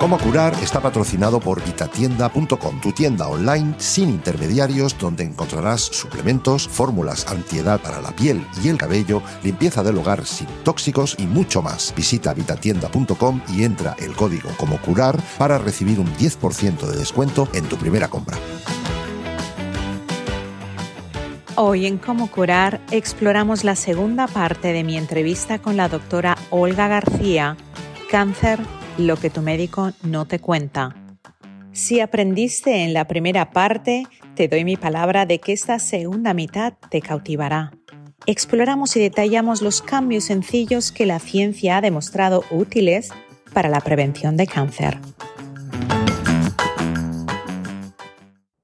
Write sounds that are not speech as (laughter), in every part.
Cómo curar está patrocinado por vitatienda.com, tu tienda online sin intermediarios donde encontrarás suplementos, fórmulas antiedad para la piel y el cabello, limpieza del hogar sin tóxicos y mucho más. Visita vitatienda.com y entra el código como curar para recibir un 10% de descuento en tu primera compra. Hoy en Cómo Curar exploramos la segunda parte de mi entrevista con la doctora Olga García, cáncer lo que tu médico no te cuenta. Si aprendiste en la primera parte, te doy mi palabra de que esta segunda mitad te cautivará. Exploramos y detallamos los cambios sencillos que la ciencia ha demostrado útiles para la prevención de cáncer.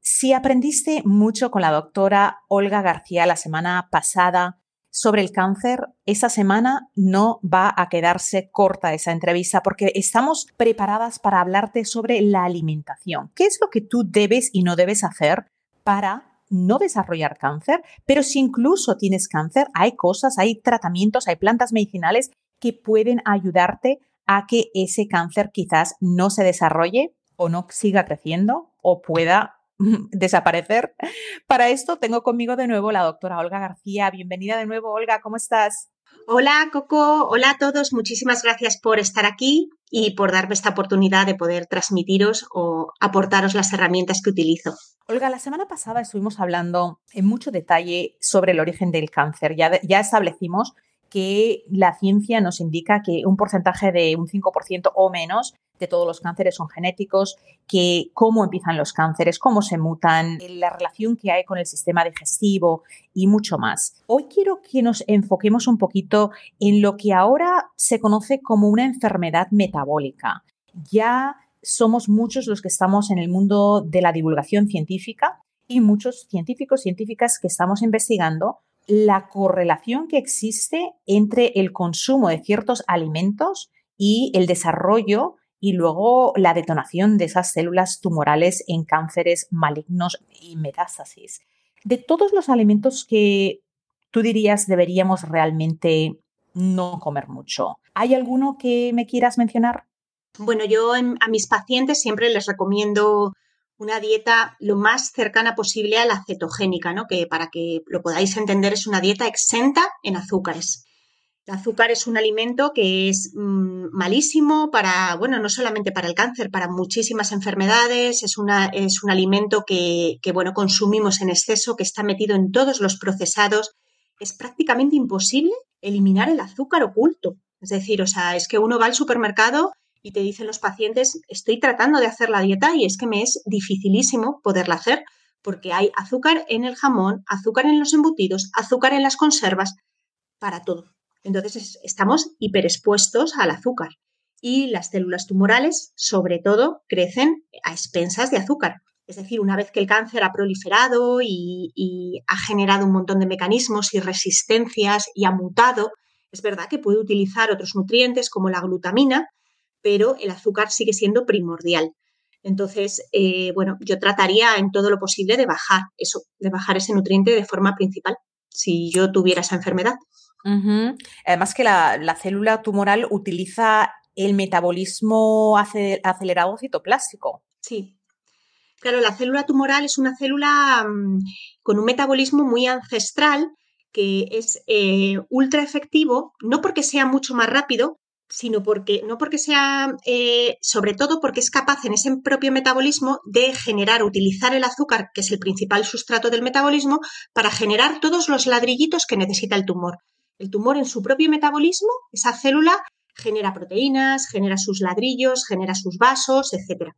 Si aprendiste mucho con la doctora Olga García la semana pasada sobre el cáncer, esta semana no va a quedarse corta esa entrevista porque estamos preparadas para hablarte sobre la alimentación. ¿Qué es lo que tú debes y no debes hacer para no desarrollar cáncer? Pero si incluso tienes cáncer, hay cosas, hay tratamientos, hay plantas medicinales que pueden ayudarte a que ese cáncer quizás no se desarrolle o no siga creciendo o pueda (laughs) desaparecer. Para esto tengo conmigo de nuevo la doctora Olga García. Bienvenida de nuevo, Olga, ¿cómo estás? Hola, Coco. Hola a todos. Muchísimas gracias por estar aquí y por darme esta oportunidad de poder transmitiros o aportaros las herramientas que utilizo. Olga, la semana pasada estuvimos hablando en mucho detalle sobre el origen del cáncer. Ya, ya establecimos que la ciencia nos indica que un porcentaje de un 5% o menos de todos los cánceres son genéticos, que cómo empiezan los cánceres, cómo se mutan, la relación que hay con el sistema digestivo y mucho más. Hoy quiero que nos enfoquemos un poquito en lo que ahora se conoce como una enfermedad metabólica. Ya somos muchos los que estamos en el mundo de la divulgación científica y muchos científicos, científicas que estamos investigando la correlación que existe entre el consumo de ciertos alimentos y el desarrollo y luego la detonación de esas células tumorales en cánceres malignos y metástasis. De todos los alimentos que tú dirías deberíamos realmente no comer mucho, ¿hay alguno que me quieras mencionar? Bueno, yo a mis pacientes siempre les recomiendo una dieta lo más cercana posible a la cetogénica, ¿no? que para que lo podáis entender es una dieta exenta en azúcares. El azúcar es un alimento que es mm, malísimo para, bueno, no solamente para el cáncer, para muchísimas enfermedades. Es, una, es un alimento que, que, bueno, consumimos en exceso, que está metido en todos los procesados. Es prácticamente imposible eliminar el azúcar oculto. Es decir, o sea, es que uno va al supermercado y te dicen los pacientes, estoy tratando de hacer la dieta y es que me es dificilísimo poderla hacer porque hay azúcar en el jamón, azúcar en los embutidos, azúcar en las conservas, para todo. Entonces estamos hiperexpuestos al azúcar y las células tumorales, sobre todo, crecen a expensas de azúcar. Es decir, una vez que el cáncer ha proliferado y, ha generado un montón de mecanismos y resistencias y ha mutado, es verdad que puede utilizar otros nutrientes como la glutamina, pero el azúcar sigue siendo primordial. Entonces, eh, bueno, yo trataría en todo lo posible de bajar eso, de bajar ese nutriente de forma principal, si yo tuviera esa enfermedad. Además que la, célula tumoral utiliza el metabolismo acelerado citoplástico. Sí. Claro, la célula tumoral es una célula mm, con un metabolismo muy ancestral que es eh, ultra efectivo, no porque sea mucho más rápido, sino porque, no porque sea, eh, sobre todo porque es capaz en ese propio metabolismo de generar, utilizar el azúcar, que es el principal sustrato del metabolismo, para generar todos los ladrillitos que necesita el tumor. El tumor en su propio metabolismo, esa célula genera proteínas, genera sus ladrillos, genera sus vasos, etc.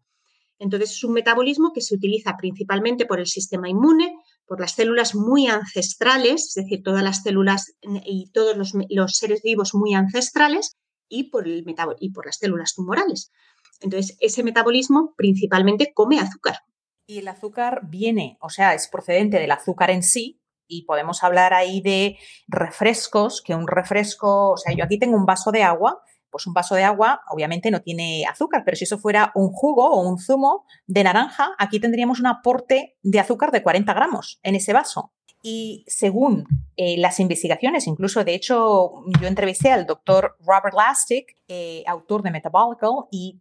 Entonces es un metabolismo que se utiliza principalmente por el sistema inmune, por las células muy ancestrales, es decir, todas las células y todos los, seres vivos muy ancestrales, y por, el y por las células tumorales. Entonces, ese metabolismo principalmente come azúcar. Y el azúcar viene, o sea, es procedente del azúcar en sí, Y podemos hablar ahí de refrescos, que un refresco, o sea, yo aquí tengo un vaso de agua, pues un vaso de agua obviamente no tiene azúcar, pero si eso fuera un jugo o un zumo de naranja, aquí tendríamos un aporte de azúcar de 40 gramos en ese vaso. Y según eh, las investigaciones, incluso de hecho yo entrevisté al doctor Robert Lastic, eh, autor de Metabolical, y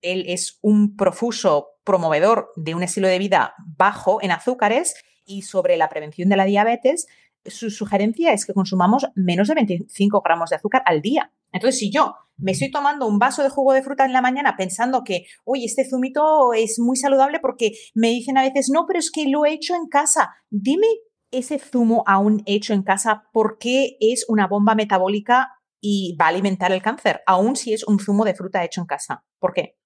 él es un profuso promovedor de un estilo de vida bajo en azúcares y sobre la prevención de la diabetes, su sugerencia es que consumamos menos de 25 gramos de azúcar al día. Entonces, si yo me estoy tomando un vaso de jugo de fruta en la mañana pensando que, oye, este zumito es muy saludable porque me dicen a veces, no, pero es que lo he hecho en casa. Dime ese zumo aún hecho en casa, ¿por qué es una bomba metabólica y va a alimentar el cáncer, aún si es un zumo de fruta hecho en casa? ¿Por qué?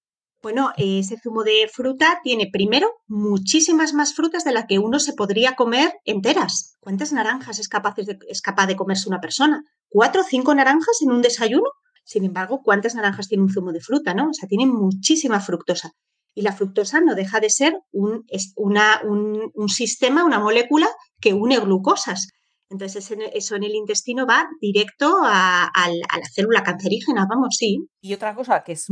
Bueno, ese zumo de fruta tiene primero muchísimas más frutas de las que uno se podría comer enteras. ¿Cuántas naranjas es capaz de, es capaz de comerse una persona? ¿Cuatro o cinco naranjas en un desayuno? Sin embargo, ¿cuántas naranjas tiene un zumo de fruta? ¿no? O sea, tiene muchísima fructosa. Y la fructosa no deja de ser un, una, un, un sistema, una molécula que une glucosas. Entonces, eso en el intestino va directo a, la célula cancerígena, vamos, sí. Y otra cosa que, es,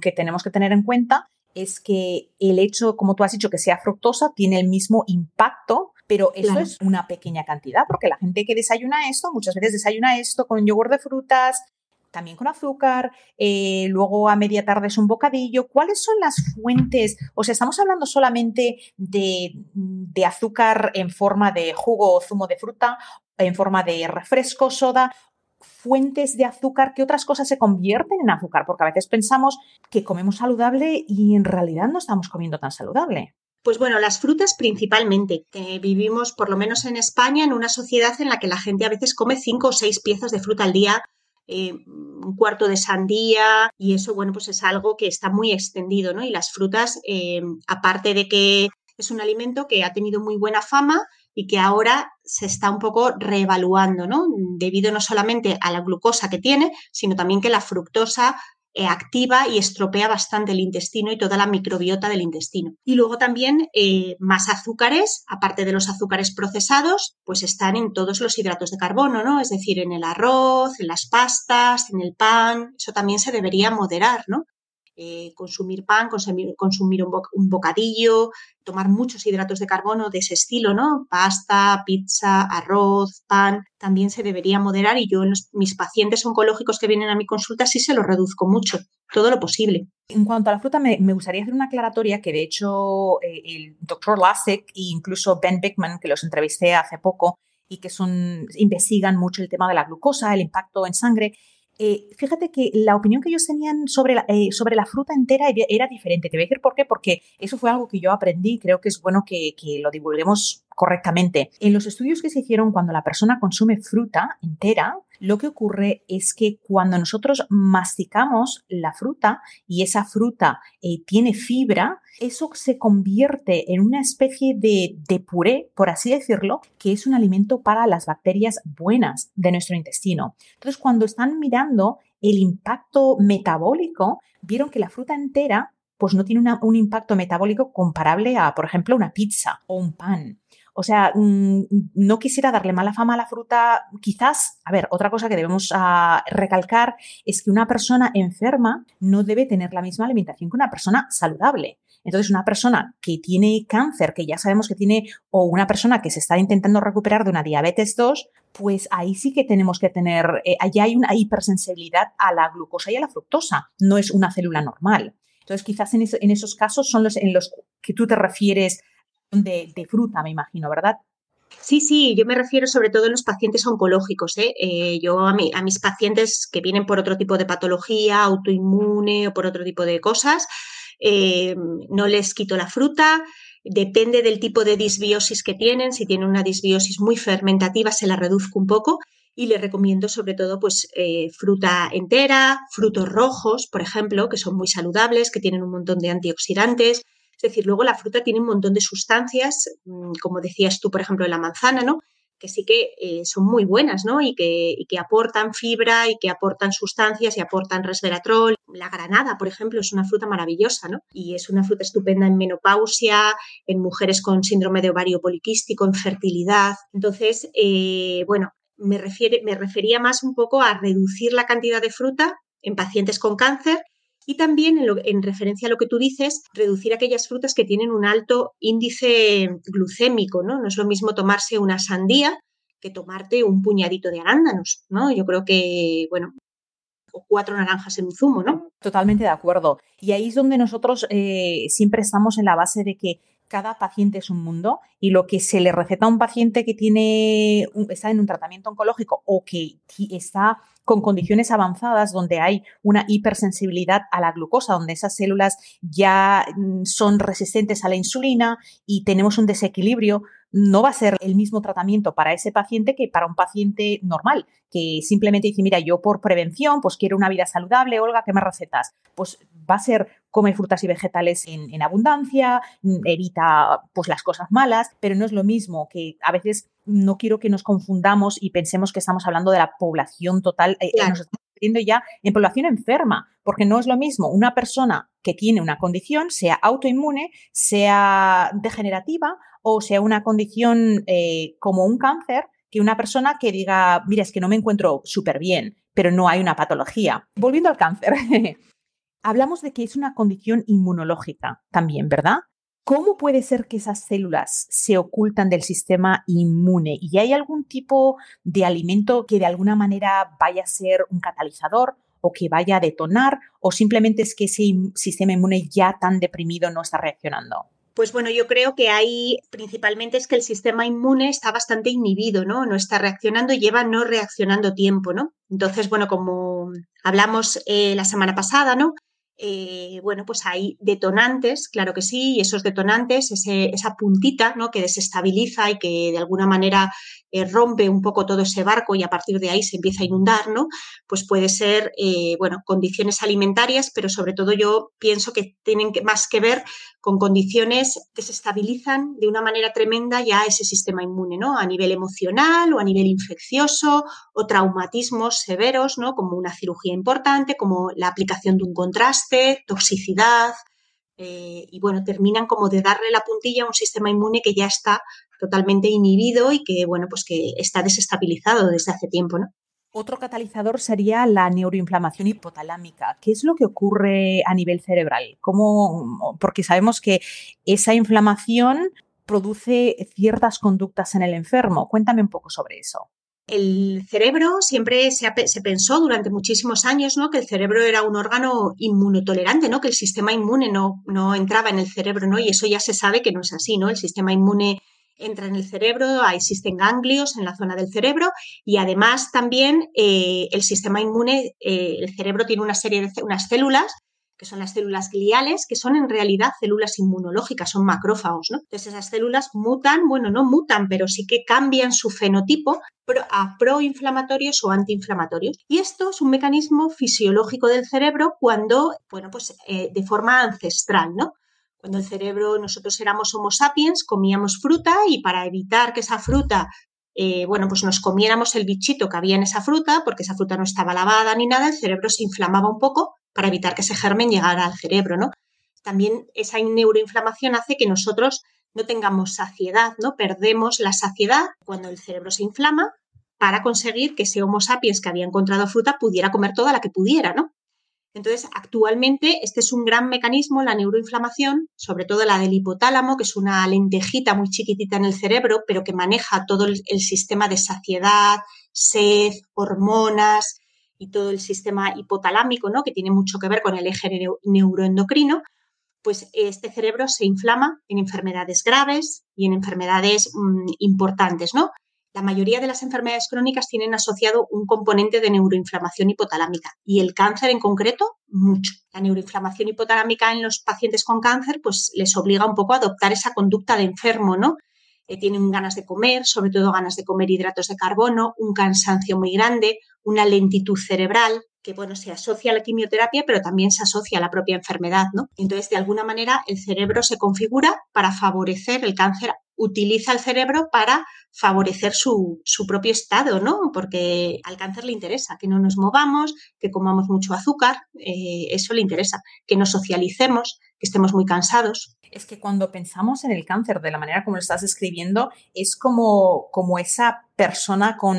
que tenemos que tener en cuenta es que el hecho, como tú has dicho, que sea fructosa tiene el mismo impacto, pero eso es una pequeña cantidad, porque la gente que desayuna esto, muchas veces desayuna esto con yogur de frutas, también con azúcar, eh, luego a media tarde es un bocadillo. ¿Cuáles son las fuentes? O sea, estamos hablando solamente de, de, azúcar en forma de jugo o zumo de fruta, en forma de refresco, soda, fuentes de azúcar, ¿qué otras cosas se convierten en azúcar? Porque a veces pensamos que comemos saludable y en realidad no estamos comiendo tan saludable. Pues bueno, las frutas principalmente. vivimos, por lo menos en España, en una sociedad en la que la gente a veces come cinco o seis piezas de fruta al día eh, un cuarto de sandía y eso, bueno, pues es algo que está muy extendido, ¿no? Y las frutas, eh, aparte de que es un alimento que ha tenido muy buena fama y que ahora se está un poco reevaluando, ¿no? Debido no solamente a la glucosa que tiene, sino también que la fructosa activa y estropea bastante el intestino y toda la microbiota del intestino. Y luego también eh, más azúcares, aparte de los azúcares procesados, pues están en todos los hidratos de carbono, ¿no? Es decir, en el arroz, en las pastas, en el pan, eso también se debería moderar, ¿no? Eh, consumir pan, consumir, un, bocadillo, tomar muchos hidratos de carbono de ese estilo, ¿no? Pasta, pizza, arroz, pan, también se debería moderar y yo en mis pacientes oncológicos que vienen a mi consulta sí se lo reduzco mucho, todo lo posible. En cuanto a la fruta, me, gustaría hacer una aclaratoria que de hecho eh, el doctor Lasek e incluso Ben Bickman, que los entrevisté hace poco y que son, investigan mucho el tema de la glucosa, el impacto en sangre, eh, fíjate que la opinión que ellos tenían sobre la, eh, sobre la fruta entera era diferente. Te voy a decir por qué, porque eso fue algo que yo aprendí creo que es bueno que, que lo divulguemos correctamente. En los estudios que se hicieron cuando la persona consume fruta entera, lo que ocurre es que cuando nosotros masticamos la fruta y esa fruta eh, tiene fibra, eso se convierte en una especie de, de puré, por así decirlo, que es un alimento para las bacterias buenas de nuestro intestino. Entonces, cuando están mirando el impacto metabólico, vieron que la fruta entera pues no tiene un impacto metabólico comparable a, por ejemplo, una pizza o un pan. O sea, mm, no quisiera darle mala fama a la fruta. Quizás, a ver, otra cosa que debemos ah, recalcar es que una persona enferma no debe tener la misma alimentación que una persona saludable. Entonces, una persona que tiene cáncer, que ya sabemos que tiene, o una persona que se está intentando recuperar de una diabetes 2, pues ahí sí que tenemos que tener, eh, allá hay una hipersensibilidad a la glucosa y a la fructosa, no es una célula normal. Entonces, quizás en, en esos casos son los en los que tú te refieres de, fruta, me imagino, ¿verdad? Sí, sí, yo me refiero sobre todo a los pacientes oncológicos. ¿eh? Eh, yo a, mis pacientes que vienen por otro tipo de patología, autoinmune o por otro tipo de cosas, eh, no les quito la fruta. Depende del tipo de disbiosis que tienen. Si tienen una disbiosis muy fermentativa, se la reduzco un poco y les recomiendo sobre todo pues fruta entera, frutos rojos, por ejemplo, que son muy saludables, que tienen un montón de antioxidantes es decir, luego la fruta tiene un montón de sustancias, mm, como decías tú, por ejemplo, la manzana, ¿no? que sí que eh, son muy buenas, ¿no? Y que, y que, aportan fibra y que aportan sustancias y aportan resveratrol. La granada, por ejemplo, es una fruta maravillosa, ¿no? Y es una fruta estupenda en menopausia, en mujeres con síndrome de ovario poliquístico, en fertilidad. Entonces, eh, bueno, me, refiere, me refería más un poco a reducir la cantidad de fruta en pacientes con cáncer y también, en, referencia a lo que tú dices, reducir aquellas frutas que tienen un alto índice glucémico, ¿no? No es lo mismo tomarse una sandía que tomarte un puñadito de arándanos, ¿no? Yo creo que, bueno, o cuatro naranjas en un zumo, ¿no? Totalmente de acuerdo. Y ahí es donde nosotros eh, siempre estamos en la base de que cada paciente es un mundo y lo que se le receta a un paciente que tiene está en un tratamiento oncológico o que está con condiciones avanzadas donde hay una hipersensibilidad a la glucosa, donde esas células ya mm, son resistentes a la insulina y tenemos un desequilibrio, no va a ser el mismo tratamiento para ese paciente que para un paciente normal, que simplemente dice, mira, yo por prevención, pues quiero una vida saludable, Olga, ¿qué me recetas? Pues va a ser comer frutas y vegetales en, en abundancia, mm, evita pues las cosas malas, pero no es lo mismo que a veces no quiero que nos confundamos y pensemos que estamos hablando de la población total. Eh, eh, nos estamos refiriendo ya en población enferma, porque no es lo mismo una persona que tiene una condición, sea autoinmune, sea degenerativa o sea una condición eh, como un cáncer, que una persona que diga, mira, es que no me encuentro súper bien, pero no hay una patología. Volviendo al cáncer, (laughs) hablamos de que es una condición inmunológica también, ¿verdad? ¿Cómo puede ser que esas células se ocultan del sistema inmune? ¿Y hay algún tipo de alimento que de alguna manera vaya a ser un catalizador o que vaya a detonar? ¿O simplemente es que ese sistema inmune ya tan deprimido no está reaccionando? Pues bueno, yo creo que ahí principalmente es que el sistema inmune está bastante inhibido, ¿no? No está reaccionando y lleva no reaccionando tiempo, ¿no? Entonces, bueno, como hablamos eh, la semana pasada, ¿no? Eh, bueno, pues hay detonantes, claro que sí, y esos detonantes, esa puntita ¿no? que desestabiliza y que de alguna manera eh, rompe un poco todo ese barco y a partir de ahí se empieza a inundar, ¿no? Pues puede ser, eh, bueno, condiciones alimentarias, pero sobre todo yo pienso que tienen más que ver con condiciones que se estabilizan de una manera tremenda ya ese sistema inmune, ¿no? A nivel emocional o a nivel infeccioso o traumatismos severos, ¿no? Como una cirugía importante, como la aplicación de un contraste, toxicidad, eh, y bueno, terminan como de darle la puntilla a un sistema inmune que ya está totalmente inhibido y que, bueno, pues que está desestabilizado desde hace tiempo, ¿no? Otro catalizador sería la neuroinflamación hipotalámica. ¿Qué es lo que ocurre a nivel cerebral? ¿Cómo? Porque sabemos que esa inflamación produce ciertas conductas en el enfermo. Cuéntame un poco sobre eso. El cerebro siempre se, pensó durante muchísimos años ¿no? que el cerebro era un órgano inmunotolerante, ¿no? que el sistema inmune no, no entraba en el cerebro, ¿no? y eso ya se sabe que no es así. ¿no? El sistema inmune entra en el cerebro, existen ganglios en la zona del cerebro y además también eh, el sistema inmune, eh, el cerebro tiene una serie de unas células que son las células gliales, que son en realidad células inmunológicas, son macrófagos, ¿no? Entonces esas células mutan, bueno, no mutan, pero sí que cambian su fenotipo a proinflamatorios o antiinflamatorios. Y esto es un mecanismo fisiológico del cerebro cuando, bueno, pues eh, de forma ancestral, ¿no? Cuando el cerebro, nosotros éramos Homo sapiens, comíamos fruta y para evitar que esa fruta eh, bueno, pues nos comiéramos el bichito que había en esa fruta, porque esa fruta no estaba lavada ni nada, el cerebro se inflamaba un poco para evitar que ese germen llegara al cerebro, ¿no? También esa neuroinflamación hace que nosotros no tengamos saciedad, ¿no? Perdemos la saciedad cuando el cerebro se inflama para conseguir que ese Homo sapiens que había encontrado fruta pudiera comer toda la que pudiera, ¿no? Entonces, actualmente este es un gran mecanismo, la neuroinflamación, sobre todo la del hipotálamo, que es una lentejita muy chiquitita en el cerebro, pero que maneja todo el, sistema de saciedad, sed, hormonas y todo el sistema hipotalámico, ¿no? que tiene mucho que ver con el eje neuroendocrino, pues este cerebro se inflama en enfermedades graves y en enfermedades mm, importantes, ¿no? La mayoría de las enfermedades crónicas tienen asociado un componente de neuroinflamación hipotalámica y el cáncer en concreto, mucho. La neuroinflamación hipotalámica en los pacientes con cáncer pues les obliga un poco a adoptar esa conducta de enfermo, ¿no? Eh, tienen ganas de comer, sobre todo ganas de comer hidratos de carbono, un cansancio muy grande, una lentitud cerebral, que bueno, se asocia a la quimioterapia, pero también se asocia a la propia enfermedad, ¿no? Entonces, de alguna manera, el cerebro se configura para favorecer el cáncer utiliza el cerebro para favorecer su, propio estado, ¿no? Porque al cáncer le interesa que no nos movamos, que comamos mucho azúcar, eh, eso le interesa, que nos socialicemos, que estemos muy cansados. Es que cuando pensamos en el cáncer de la manera como lo estás escribiendo, es como, como esa persona con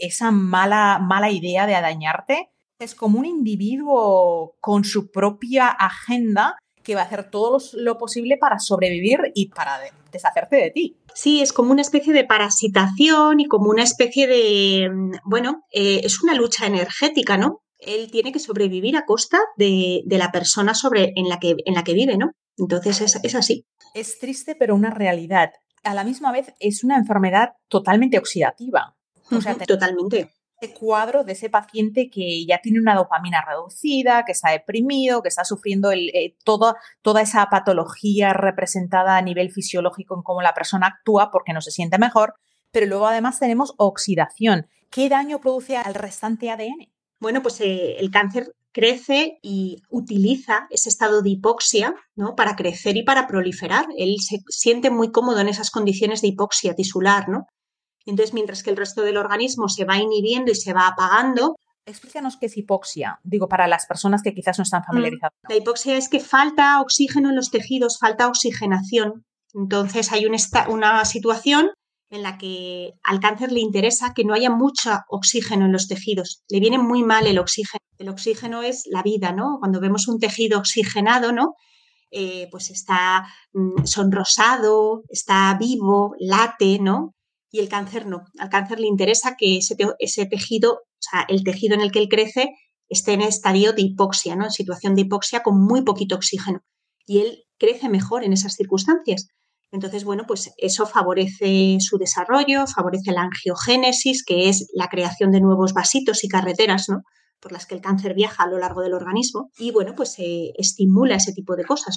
esa mala, mala idea de dañarte. Es como un individuo con su propia agenda que va a hacer todo lo posible para sobrevivir y para deshacerte de ti. Sí, es como una especie de parasitación y como una especie de, bueno, eh, es una lucha energética, ¿no? Él tiene que sobrevivir a costa de, la persona sobre, en, la que, en la que vive, ¿no? Entonces es, así. Es triste, pero una realidad. A la misma vez es una enfermedad totalmente oxidativa. O sea, totalmente cuadro de ese paciente que ya tiene una dopamina reducida, que está deprimido, que está sufriendo eh, toda esa patología representada a nivel fisiológico en cómo la persona actúa porque no se siente mejor, pero luego además tenemos oxidación. ¿Qué daño produce al restante ADN? Bueno, pues eh, el cáncer crece y utiliza ese estado de hipoxia ¿no? para crecer y para proliferar. Él se siente muy cómodo en esas condiciones de hipoxia tisular, ¿no? Entonces, mientras que el resto del organismo se va inhibiendo y se va apagando, Explícanos qué es hipoxia, digo, para las personas que quizás no están mm, familiarizadas. La hipoxia es que falta oxígeno en los tejidos, falta oxigenación. Entonces hay una situación en la que al cáncer le interesa que no haya mucho oxígeno en los tejidos. Le viene muy mal el oxígeno. El oxígeno es la vida, ¿no? Cuando vemos un tejido oxigenado, ¿no? Eh, pues está mm, sonrosado, está vivo, late, ¿no? Y el cáncer no. Al cáncer le interesa que ese, tejido, o sea, el tejido en el que él crece, esté en estadio de hipoxia, ¿no? En situación de hipoxia con muy poquito oxígeno. Y él crece mejor en esas circunstancias. Entonces, bueno, pues eso favorece su desarrollo, favorece la angiogénesis, que es la creación de nuevos vasitos y carreteras, ¿no? Por las que el cáncer viaja a lo largo del organismo. Y bueno, pues se estimula ese tipo de cosas.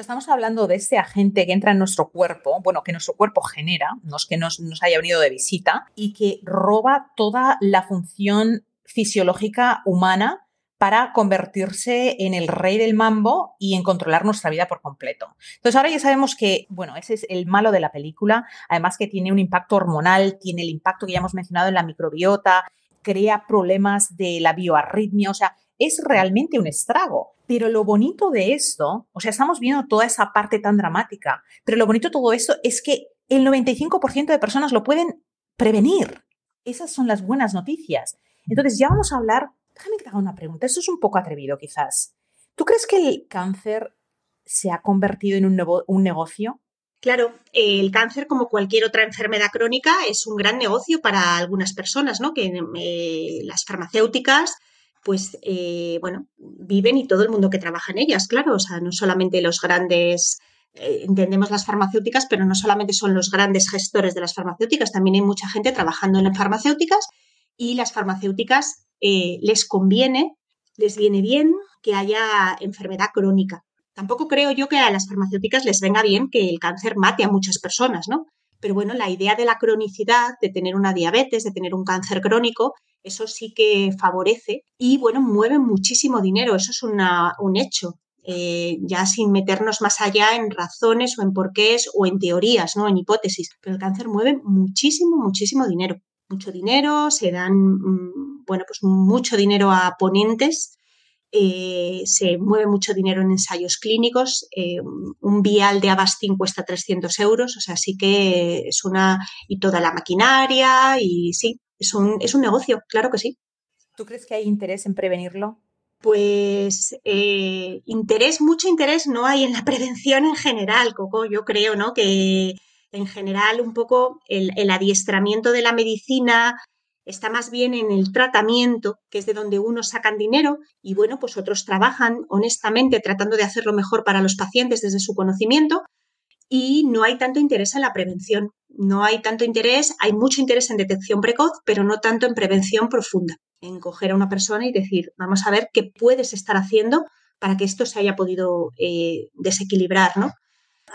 Estamos hablando de ese agente que entra en nuestro cuerpo, bueno, que nuestro cuerpo genera, no es que nos, haya venido de visita, y que roba toda la función fisiológica humana para convertirse en el rey del mambo y en controlar nuestra vida por completo. Entonces ahora ya sabemos que, bueno, ese es el malo de la película, además que tiene un impacto hormonal, tiene el impacto que ya hemos mencionado en la microbiota, crea problemas de la bioarritmia, o sea, es realmente un estrago. Pero lo bonito de esto, o sea, estamos viendo toda esa parte tan dramática, pero lo bonito de todo esto es que el 95% de personas lo pueden prevenir. Esas son las buenas noticias. Entonces, ya vamos a hablar, déjame que te haga una pregunta, esto es un poco atrevido quizás. ¿Tú crees que el cáncer se ha convertido en un, negocio? Claro, el cáncer, como cualquier otra enfermedad crónica, es un gran negocio para algunas personas, ¿no? Que eh, las farmacéuticas pues eh, bueno, viven y todo el mundo que trabaja en ellas, claro, o sea, no solamente los grandes, eh, entendemos las farmacéuticas, pero no solamente son los grandes gestores de las farmacéuticas, también hay mucha gente trabajando en las farmacéuticas y las farmacéuticas eh, les conviene, les viene bien que haya enfermedad crónica. Tampoco creo yo que a las farmacéuticas les venga bien que el cáncer mate a muchas personas, ¿no? Pero bueno, la idea de la cronicidad, de tener una diabetes, de tener un cáncer crónico, eso sí que favorece y bueno, mueve muchísimo dinero, eso es un hecho. Eh, ya sin meternos más allá en razones o en porqués o en teorías, ¿no? En hipótesis. Pero el cáncer mueve muchísimo, muchísimo dinero. Mucho dinero, se dan, mm, bueno, pues mucho dinero a ponentes, eh, se mueve mucho dinero en ensayos clínicos, eh, un vial de Avastin cuesta 300 euros, o sea, sí que es una, y toda la maquinaria, y sí, es un, es un negocio, claro que sí. ¿Tú crees que hay interés en prevenirlo? Pues eh, interés, mucho interés no hay en la (laughs) prevención en general, Coco. Yo creo, ¿no? Que en general un poco el, el, adiestramiento de la medicina está más bien en el tratamiento, que es de donde unos sacan dinero, y bueno, pues otros trabajan honestamente tratando de hacerlo mejor para los pacientes desde su conocimiento, y no hay tanto interés en la prevención. No hay tanto interés, hay mucho interés en detección precoz, pero no tanto en prevención profunda, en coger a una persona y decir, vamos a ver qué puedes estar haciendo para que esto se haya podido eh, desequilibrar, ¿no?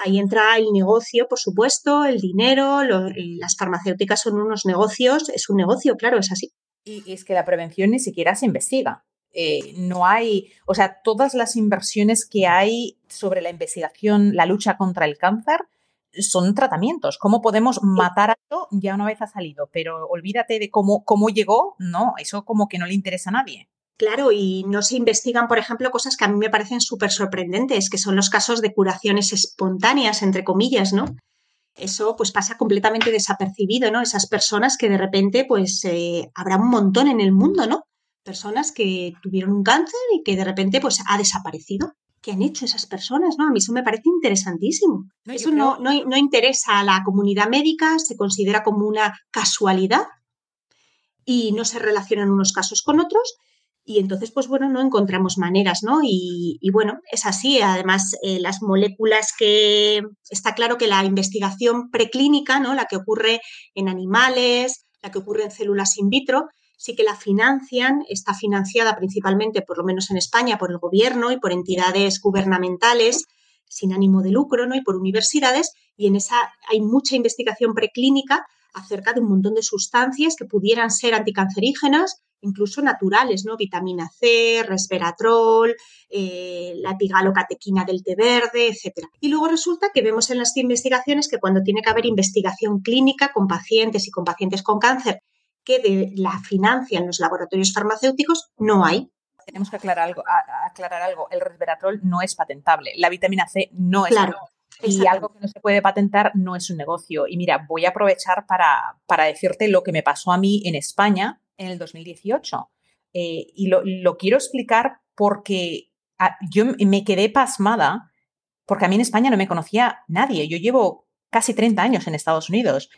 Ahí entra el negocio, por supuesto, el dinero, eh, las farmacéuticas son unos negocios, es un negocio, claro, es así. Y, es que la prevención ni siquiera se investiga. Eh, no hay, o sea, todas las inversiones que hay sobre la investigación, la lucha contra el cáncer, son tratamientos. ¿Cómo podemos matar a esto? Ya una vez ha salido, pero olvídate de cómo, cómo llegó, no, eso como que no le interesa a nadie. Claro, y no se investigan, por ejemplo, cosas que a mí me parecen súper sorprendentes, que son los casos de curaciones espontáneas, entre comillas, ¿no? Eso pues pasa completamente desapercibido, ¿no? Esas personas que de repente pues eh, habrá un montón en el mundo, ¿no? Personas que tuvieron un cáncer y que de repente pues ha desaparecido. ¿Qué han hecho esas personas? ¿no? A mí eso me parece interesantísimo. eso no, no interesa a la comunidad médica, se considera como una casualidad y no se relacionan unos casos con otros y entonces, pues bueno, no encontramos maneras, ¿no? Y, bueno, es así. Además, eh, las moléculas que está claro que la investigación preclínica, ¿no? La que ocurre en animales, la que ocurre en células in vitro, sí que la financian, está financiada principalmente, por lo menos en España, por el gobierno y por entidades gubernamentales sin ánimo de lucro, ¿no? Y por universidades, y en esa hay mucha investigación preclínica acerca de un montón de sustancias que pudieran ser anticancerígenas incluso naturales, ¿no? Vitamina C, resveratrol, eh, la epigalocatequina del té verde, etc. Y luego resulta que vemos en las investigaciones que cuando tiene que haber investigación clínica con pacientes y con pacientes con cáncer que de, la financian los laboratorios farmacéuticos, no hay. Tenemos que aclarar algo, aclarar algo. El resveratrol no es patentable. La vitamina C no es claro. Y algo que no se puede patentar no es un negocio. Y mira, voy a aprovechar para, para decirte lo que me pasó a mí en España en el 2018. Eh, y lo, quiero explicar porque ah, yo me quedé pasmada porque a mí en España no me conocía nadie. Yo llevo casi 30 años en Estados Unidos.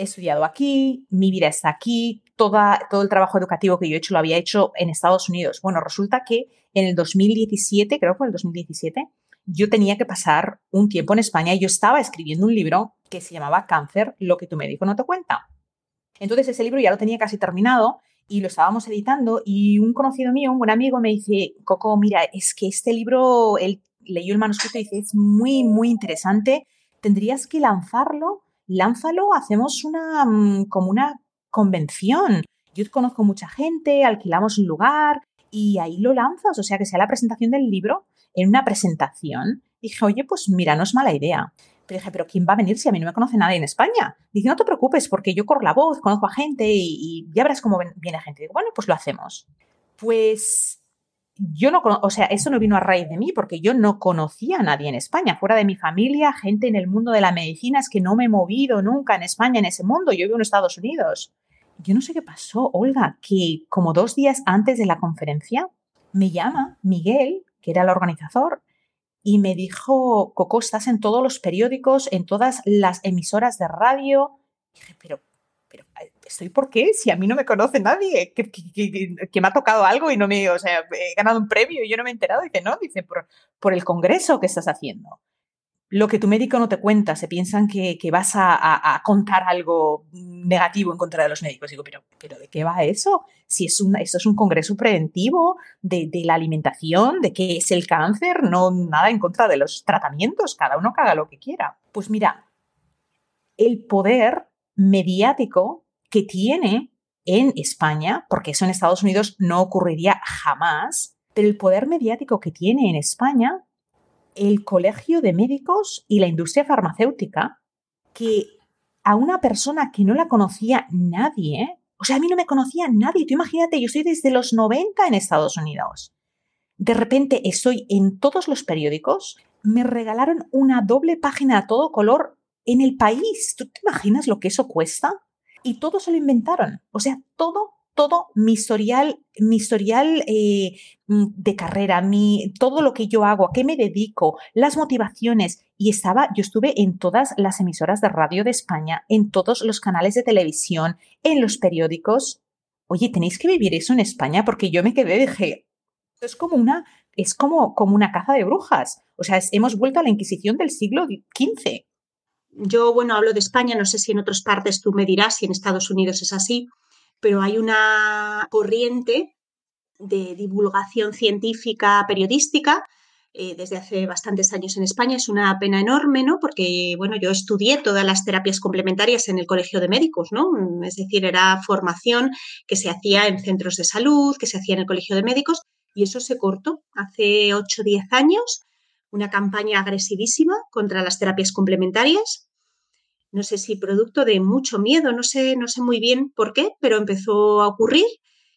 He estudiado aquí, mi vida está aquí, toda, todo el trabajo educativo que yo he hecho lo había hecho en Estados Unidos. Bueno, resulta que en el 2017, creo que fue el 2017, yo tenía que pasar un tiempo en España y yo estaba escribiendo un libro que se llamaba Cáncer, lo que tu médico no te cuenta. Entonces ese libro ya lo tenía casi terminado y lo estábamos editando y un conocido mío, un buen amigo, me dice, Coco, mira, es que este libro, él leyó el manuscrito y dice, es muy, muy interesante, tendrías que lanzarlo, lánzalo, hacemos una, mm, como una convención. Yo conozco mucha gente, alquilamos un lugar y ahí lo lanzas, o sea, que sea la presentación del libro en una presentación. Dije, oye, pues mira, no es mala idea. Pero dije, ¿pero quién va a venir si a mí no me conoce nadie en España? Dice, no te preocupes, porque yo corro la voz, conozco a gente y, ya verás cómo viene gente. Digo, bueno, pues lo hacemos. Pues yo no, o sea, eso no vino a raíz de mí, porque yo no conocía a nadie en España, fuera de mi familia, gente en el mundo de la medicina, es que no me he movido nunca en España, en ese mundo, yo vivo en Estados Unidos. Yo no sé qué pasó, Olga, que como dos días antes de la conferencia, me llama Miguel, que era el organizador, y me dijo, Coco, estás en todos los periódicos, en todas las emisoras de radio. dije, pero, pero, ¿estoy por qué? Si a mí no me conoce nadie, que, que, me ha tocado algo y no me, o sea, he ganado un premio y yo no me he enterado. Dice, no, dice, por, por el congreso que estás haciendo lo que tu médico no te cuenta, se piensan que, vas a, contar algo negativo en contra de los médicos. Digo, pero, pero ¿de qué va eso? Si es un, esto es un congreso preventivo de, la alimentación, de qué es el cáncer, no nada en contra de los tratamientos, cada uno que haga lo que quiera. Pues mira, el poder mediático que tiene en España, porque eso en Estados Unidos no ocurriría jamás, pero el poder mediático que tiene en España el Colegio de Médicos y la industria farmacéutica que a una persona que no la conocía nadie, o sea, a mí no me conocía nadie, tú imagínate, yo estoy desde los 90 en Estados Unidos. De repente estoy en todos los periódicos, me regalaron una doble página a todo color en el país. ¿Tú te imaginas lo que eso cuesta? Y todo se lo inventaron. O sea, todo todo mi historial, mi historial eh, mm, de carrera, mi, todo lo que yo hago, a qué me dedico, las motivaciones. Y estaba, yo estuve en todas las emisoras de radio de España, en todos los canales de televisión, en los periódicos. Oye, tenéis que vivir eso en España porque yo me quedé, dije, es como una es como, como una caza de brujas. O sea, hemos vuelto a la Inquisición del siglo XV. Yo, bueno, hablo de España, no sé si en otras partes tú me dirás si en Estados Unidos es así, pero hay una corriente de divulgación científica periodística eh, desde hace bastantes años en España. Es una pena enorme, ¿no? Porque, bueno, yo estudié todas las terapias complementarias en el Colegio de Médicos, ¿no? Es decir, era formación que se hacía en centros de salud, que se hacía en el Colegio de Médicos, y eso se cortó hace 8 o 10 años, una campaña agresivísima contra las terapias complementarias. No sé si producto de mucho miedo, no sé, no sé muy bien por qué, pero empezó a ocurrir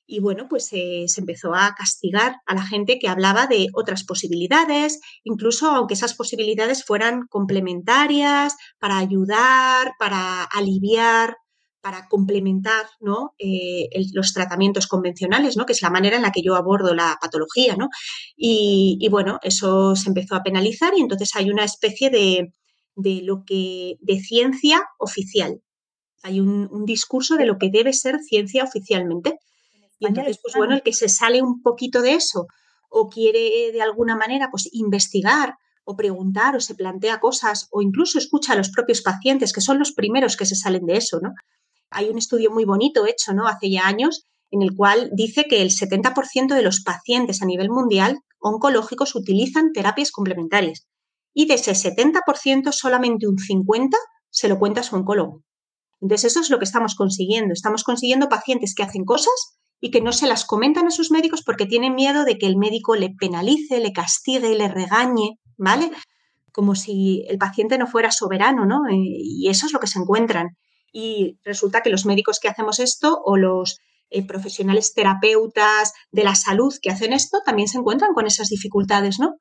y bueno, pues se empezó a castigar a la gente que hablaba de otras posibilidades, incluso aunque esas posibilidades fueran complementarias, para ayudar, para aliviar, para complementar ¿no? Eh, los tratamientos convencionales, ¿no? que es la manera en la que yo abordo la patología. ¿no? Y, bueno, eso se empezó a penalizar y entonces hay una especie de, de lo que de ciencia oficial. Hay un, un discurso de lo que debe ser ciencia oficialmente. Y entonces, pues bueno, el que se sale un poquito de eso o quiere de alguna manera pues investigar o preguntar o se plantea cosas o incluso escucha a los propios pacientes, que son los primeros que se salen de eso, ¿no? Hay un estudio muy bonito hecho, ¿no? Hace ya años en el cual dice que el 70% de los pacientes a nivel mundial oncológicos utilizan terapias complementarias y de ese 70% solamente un 50% se lo cuenta a su oncólogo. Entonces eso es lo que estamos consiguiendo. Estamos consiguiendo pacientes que hacen cosas y que no se las comentan a sus médicos porque tienen miedo de que el médico le penalice, le castigue, le regañe, ¿vale? Como si el paciente no fuera soberano, ¿no? Eh, y eso es lo que se encuentran. Y resulta que los médicos que hacemos esto o los eh, profesionales terapeutas de la salud que hacen esto también se encuentran con esas dificultades, ¿no?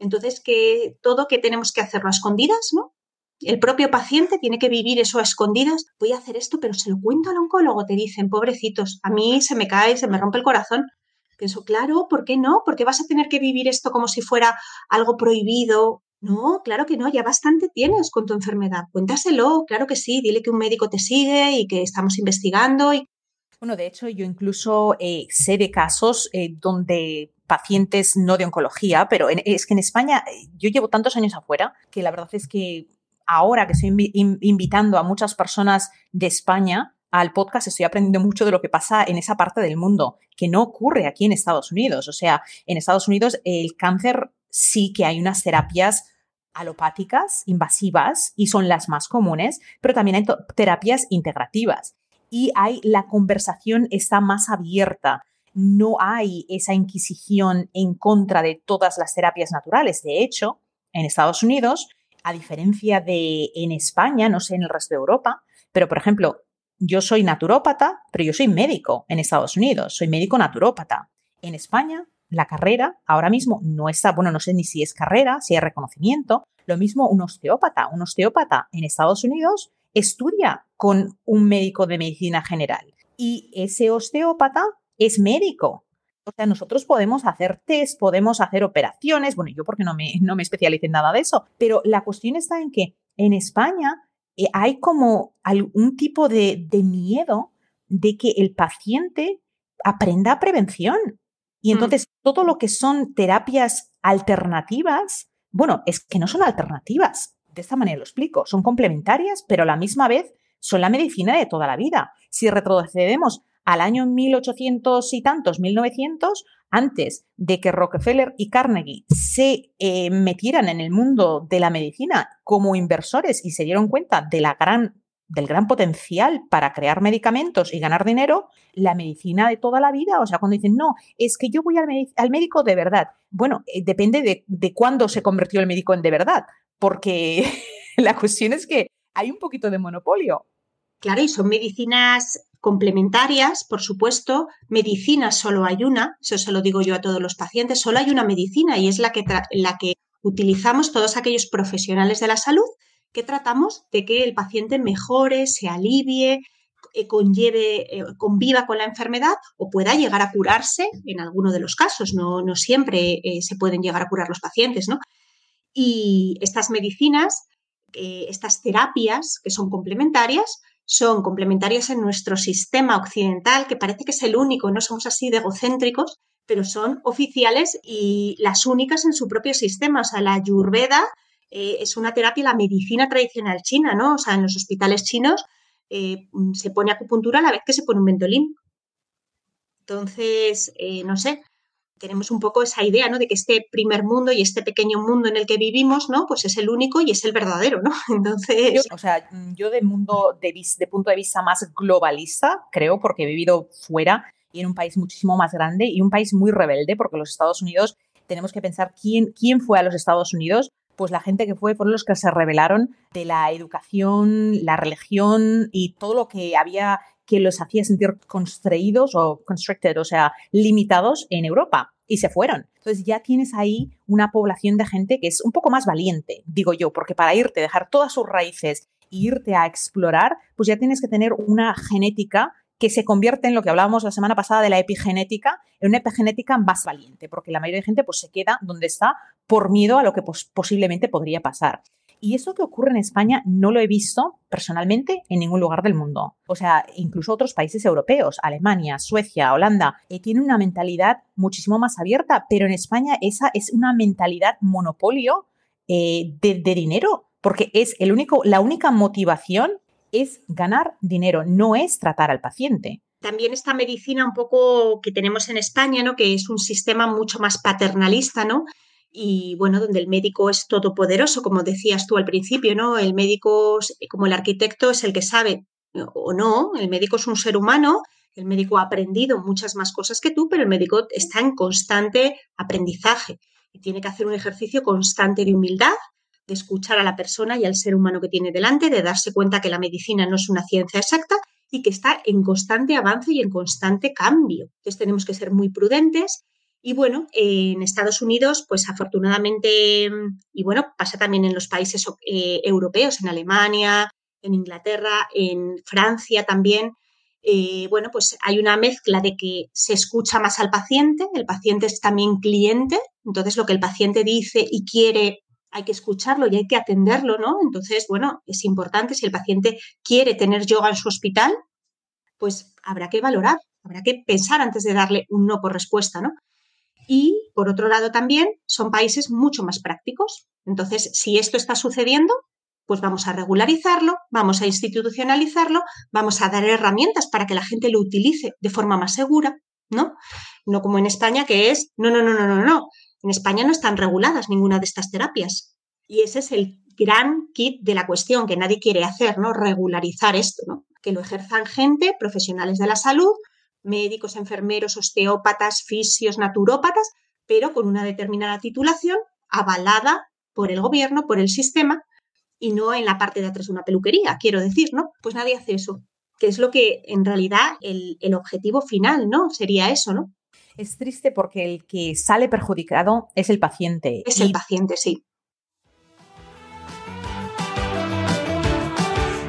Entonces, que todo que tenemos que hacerlo a escondidas, ¿no? El propio paciente tiene que vivir eso a escondidas. Voy a hacer esto, pero se lo cuento al oncólogo, te dicen, pobrecitos, a mí se me cae, se me rompe el corazón. Pienso, claro, ¿por qué no? ¿Por qué vas a tener que vivir esto como si fuera algo prohibido? No, claro que no, ya bastante tienes con tu enfermedad. Cuéntaselo, claro que sí, dile que un médico te sigue y que estamos investigando. Y... Bueno, de hecho, yo incluso eh, sé de casos eh, donde pacientes no de oncología, pero es que en España eh, yo llevo tantos años afuera que la verdad es que ahora que estoy invitando a muchas personas de España al podcast, estoy aprendiendo mucho de lo que pasa en esa parte del mundo, que no ocurre aquí en Estados Unidos. O sea, en Estados Unidos el cáncer sí que hay unas terapias alopáticas, invasivas, y son las más comunes, pero también hay terapias integrativas. Y hay, la conversación está más abierta. No hay esa inquisición en contra de todas las terapias naturales. De hecho, en Estados Unidos a diferencia de en España, no sé en el resto de Europa, pero por ejemplo, yo soy naturópata, pero yo soy médico en Estados Unidos, soy médico naturópata. En España, la carrera ahora mismo no está, bueno, no sé ni si es carrera, si hay reconocimiento. Lo mismo un osteópata. Un osteópata en Estados Unidos estudia con un médico de medicina general y ese osteópata es médico o sea, nosotros podemos hacer test, podemos hacer operaciones, bueno, yo porque no me, no me especialicé en nada de eso, pero la cuestión está en que en España eh, hay como algún tipo de, de miedo de que el paciente aprenda prevención. Y mm. entonces todo lo que son terapias alternativas, bueno, es que no son alternativas. De esta manera lo explico. Son complementarias, pero a la misma vez son la medicina de toda la vida. Si retrocedemos al año 1800 y tantos, 1900, antes de que Rockefeller y Carnegie se eh, metieran en el mundo de la medicina como inversores y se dieron cuenta del gran potencial para crear medicamentos y ganar dinero, la medicina de toda la vida, o sea, cuando dicen, no, es que yo voy al, al médico de verdad. Bueno, eh, depende de, de cuándo se convirtió el médico en de verdad, porque (laughs) la cuestión es que hay un poquito de monopolio. Claro, y son medicinas complementarias, por supuesto. Medicina solo hay una, eso se lo digo yo a todos los pacientes, solo hay una medicina y es la que, la que utilizamos todos aquellos profesionales de la salud que tratamos de que el paciente mejore, se alivie, eh, conlleve, eh, conviva con la enfermedad o pueda llegar a curarse en alguno de los casos. No, siempre eh, se pueden llegar a curar los pacientes, ¿no? Y estas medicinas, estas terapias que son complementarias, son complementarias en nuestro sistema occidental, que parece que es el único, no somos así de egocéntricos, pero son oficiales y las únicas en su propio sistema. O sea, la Ayurveda eh, es una terapia, la medicina tradicional china, ¿no? O sea, en los hospitales chinos eh, se pone acupuntura a la vez que se pone un ventolín. Entonces, eh, no sé, tenemos un poco esa idea, ¿no? De que este primer mundo y este pequeño mundo en el que vivimos, ¿no? Pues es el único y es el verdadero, ¿no? (laughs) Entonces... o sea, yo de mundo, de, de punto de vista más globalista, creo, porque he vivido fuera y en un país muchísimo más grande y un país muy rebelde, porque los Estados Unidos, tenemos que pensar quién, quién fue a los Estados Unidos, pues la gente que fue fueron los que se rebelaron de la educación, la religión y todo lo que había que los hacía sentir constraídos o constricted, o sea, limitados en Europa y se fueron. Entonces ya tienes ahí una población de gente que es un poco más valiente, digo yo, porque para irte, dejar todas sus raíces e irte a explorar, pues ya tienes que tener una genética que se convierte en lo que hablábamos la semana pasada de la epigenética, en una epigenética más valiente, porque la mayoría de gente pues, se queda donde está por miedo a lo que posiblemente podría pasar. Y eso que ocurre en España no lo he visto personalmente en ningún lugar del mundo. O sea, incluso otros países europeos, Alemania, Suecia, Holanda, eh, tienen una mentalidad muchísimo más abierta, pero en España esa es una mentalidad monopolio eh, de, dinero, porque es el único, la única motivación es ganar dinero, no es tratar al paciente también esta medicina un poco que tenemos en España, ¿no? que es un sistema mucho más paternalista, ¿no? Y bueno, donde el médico es todopoderoso, como decías tú al principio, ¿no? El médico, como el arquitecto, es el que sabe o no, el médico es un ser humano, el médico ha aprendido muchas más cosas que tú, pero el médico está en constante aprendizaje y tiene que hacer un ejercicio constante de humildad, de escuchar a la persona y al ser humano que tiene delante, de darse cuenta que la medicina no es una ciencia exacta y que está en constante avance y en constante cambio. Entonces tenemos que ser muy prudentes y bueno, en Estados Unidos, pues afortunadamente, y bueno, pasa también en los países eh, europeos, en Alemania, en Inglaterra, en Francia también, eh, bueno, pues hay una mezcla de que se escucha más al paciente, el paciente es también cliente, entonces lo que el paciente dice y quiere hay que escucharlo y hay que atenderlo, ¿no? Entonces, bueno, es importante, si el paciente quiere tener yoga en su hospital, pues habrá que valorar, habrá que pensar antes de darle un no por respuesta, ¿no? Por otro lado, también son países mucho más prácticos. Entonces, si esto está sucediendo, pues vamos a regularizarlo, vamos a institucionalizarlo, vamos a dar herramientas para que la gente lo utilice de forma más segura, ¿no? No como en España, que es, no, no, no, no, no, no. En España no están reguladas ninguna de estas terapias. Y ese es el gran kit de la cuestión que nadie quiere hacer, ¿no? Regularizar esto, ¿no? Que lo ejerzan gente, profesionales de la salud, médicos, enfermeros, osteópatas, fisios, naturópatas, pero con una determinada titulación avalada por el gobierno, por el sistema, y no en la parte de atrás de una peluquería, quiero decir, ¿no? Pues nadie hace eso, que es lo que en realidad el, el objetivo final, ¿no? Sería eso, ¿no? Es triste porque el que sale perjudicado es el paciente. Es el paciente, sí.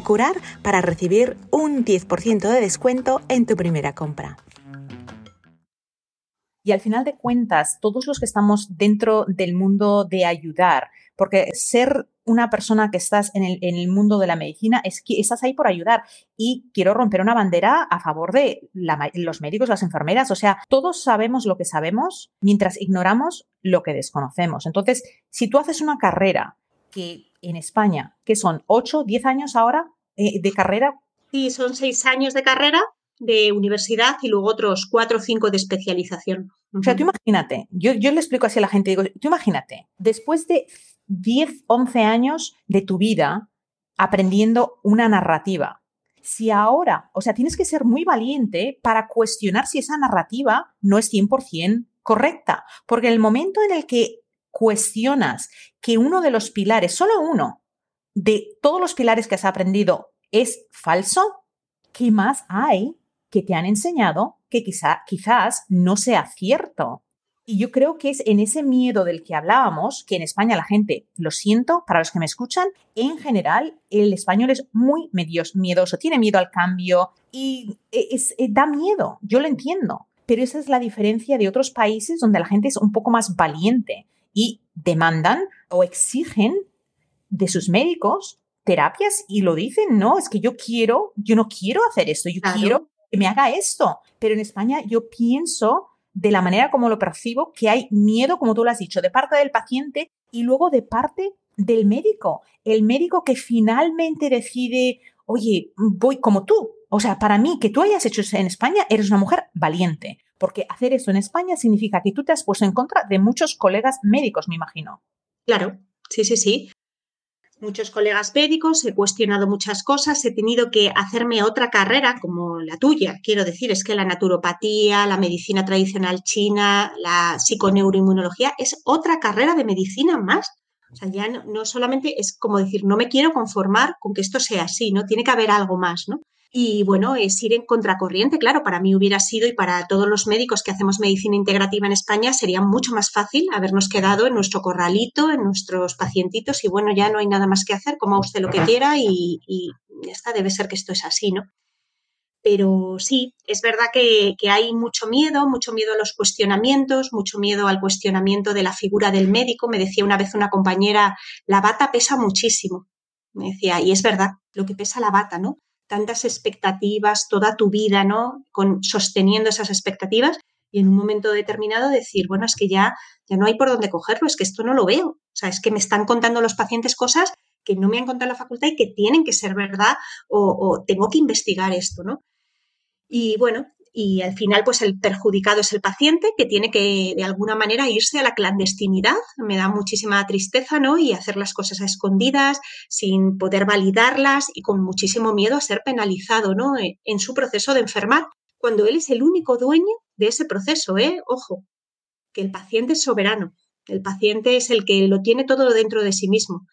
curar para recibir un 10% de descuento en tu primera compra. Y al final de cuentas, todos los que estamos dentro del mundo de ayudar, porque ser una persona que estás en el, mundo de la medicina es que estás ahí por ayudar. Y quiero romper una bandera a favor de los médicos, las enfermeras. O sea, todos sabemos lo que sabemos mientras ignoramos lo que desconocemos. Entonces, si tú haces una carrera que en España, que son 8, 10 años ahora eh, de carrera. Sí, son 6 años de carrera de universidad y luego otros 4 o 5 de especialización. O sea, tú imagínate, yo, yo le explico así a la gente, digo, tú imagínate, después de 10, 11 años de tu vida aprendiendo una narrativa, si ahora, o sea, tienes que ser muy valiente para cuestionar si esa narrativa no es 100% correcta, porque en el momento en el que cuestionas que uno de los pilares, solo uno, de todos los pilares que has aprendido es falso, ¿qué más hay? que te han enseñado que quizá, quizás no sea cierto. Y yo creo que es en ese miedo del que hablábamos, que en España la gente, lo siento, para los que me escuchan, en general el español es muy miedoso, tiene miedo al cambio y es, eh, da miedo, yo lo entiendo. Pero esa es la diferencia de otros países donde la gente es un poco más valiente y demandan o exigen de sus médicos terapias y lo dicen, no, es que yo quiero, yo no quiero hacer esto, yo quiero que me haga esto. Pero en España yo pienso de la manera como lo percibo que hay miedo, como tú lo has dicho, de parte del paciente y luego de parte del médico. El médico que finalmente decide, oye, voy como tú. O sea, para mí, que tú hayas hecho eso en España, eres una mujer valiente. Porque hacer eso en España significa que tú te has puesto en contra de muchos colegas médicos, me imagino. Claro, sí, sí, sí muchos colegas médicos, he cuestionado muchas cosas, he tenido que hacerme otra carrera como la tuya. Quiero decir, es que la naturopatía, la medicina tradicional china, la psiconeuroinmunología es otra carrera de medicina más. O sea, ya no, no solamente es como decir, no me quiero conformar con que esto sea así, ¿no? Tiene que haber algo más, ¿no? Y bueno, es ir en contracorriente, claro, para mí hubiera sido y para todos los médicos que hacemos medicina integrativa en España sería mucho más fácil habernos quedado en nuestro corralito, en nuestros pacientitos y bueno, ya no hay nada más que hacer, coma usted lo que quiera y, y ya está, debe ser que esto es así, ¿no? Pero sí, es verdad que, que, hay mucho miedo, mucho miedo a los cuestionamientos, mucho miedo al cuestionamiento de la figura del médico. Me decía una vez una compañera, la bata pesa muchísimo. Me decía, y es verdad, lo que pesa la bata, ¿no? Tantas expectativas toda tu vida, ¿no? Con, sosteniendo esas expectativas y en un momento determinado decir, bueno, es que ya, ya no hay por dónde cogerlo, es que esto no lo veo. O sea, es que me están contando los pacientes cosas que no me han contado la facultad y que tienen que ser verdad o, o tengo que investigar esto, ¿no? Y bueno, y al final pues el perjudicado es el paciente que tiene que de alguna manera irse a la clandestinidad. Me da muchísima tristeza, ¿no? Y hacer las cosas a escondidas, sin poder validarlas y con muchísimo miedo a ser penalizado, ¿no? E, en su proceso de enfermar, cuando él es el único dueño de ese proceso, ¿eh? Ojo, que el paciente es soberano. El paciente es el que lo tiene todo dentro de sí mismo.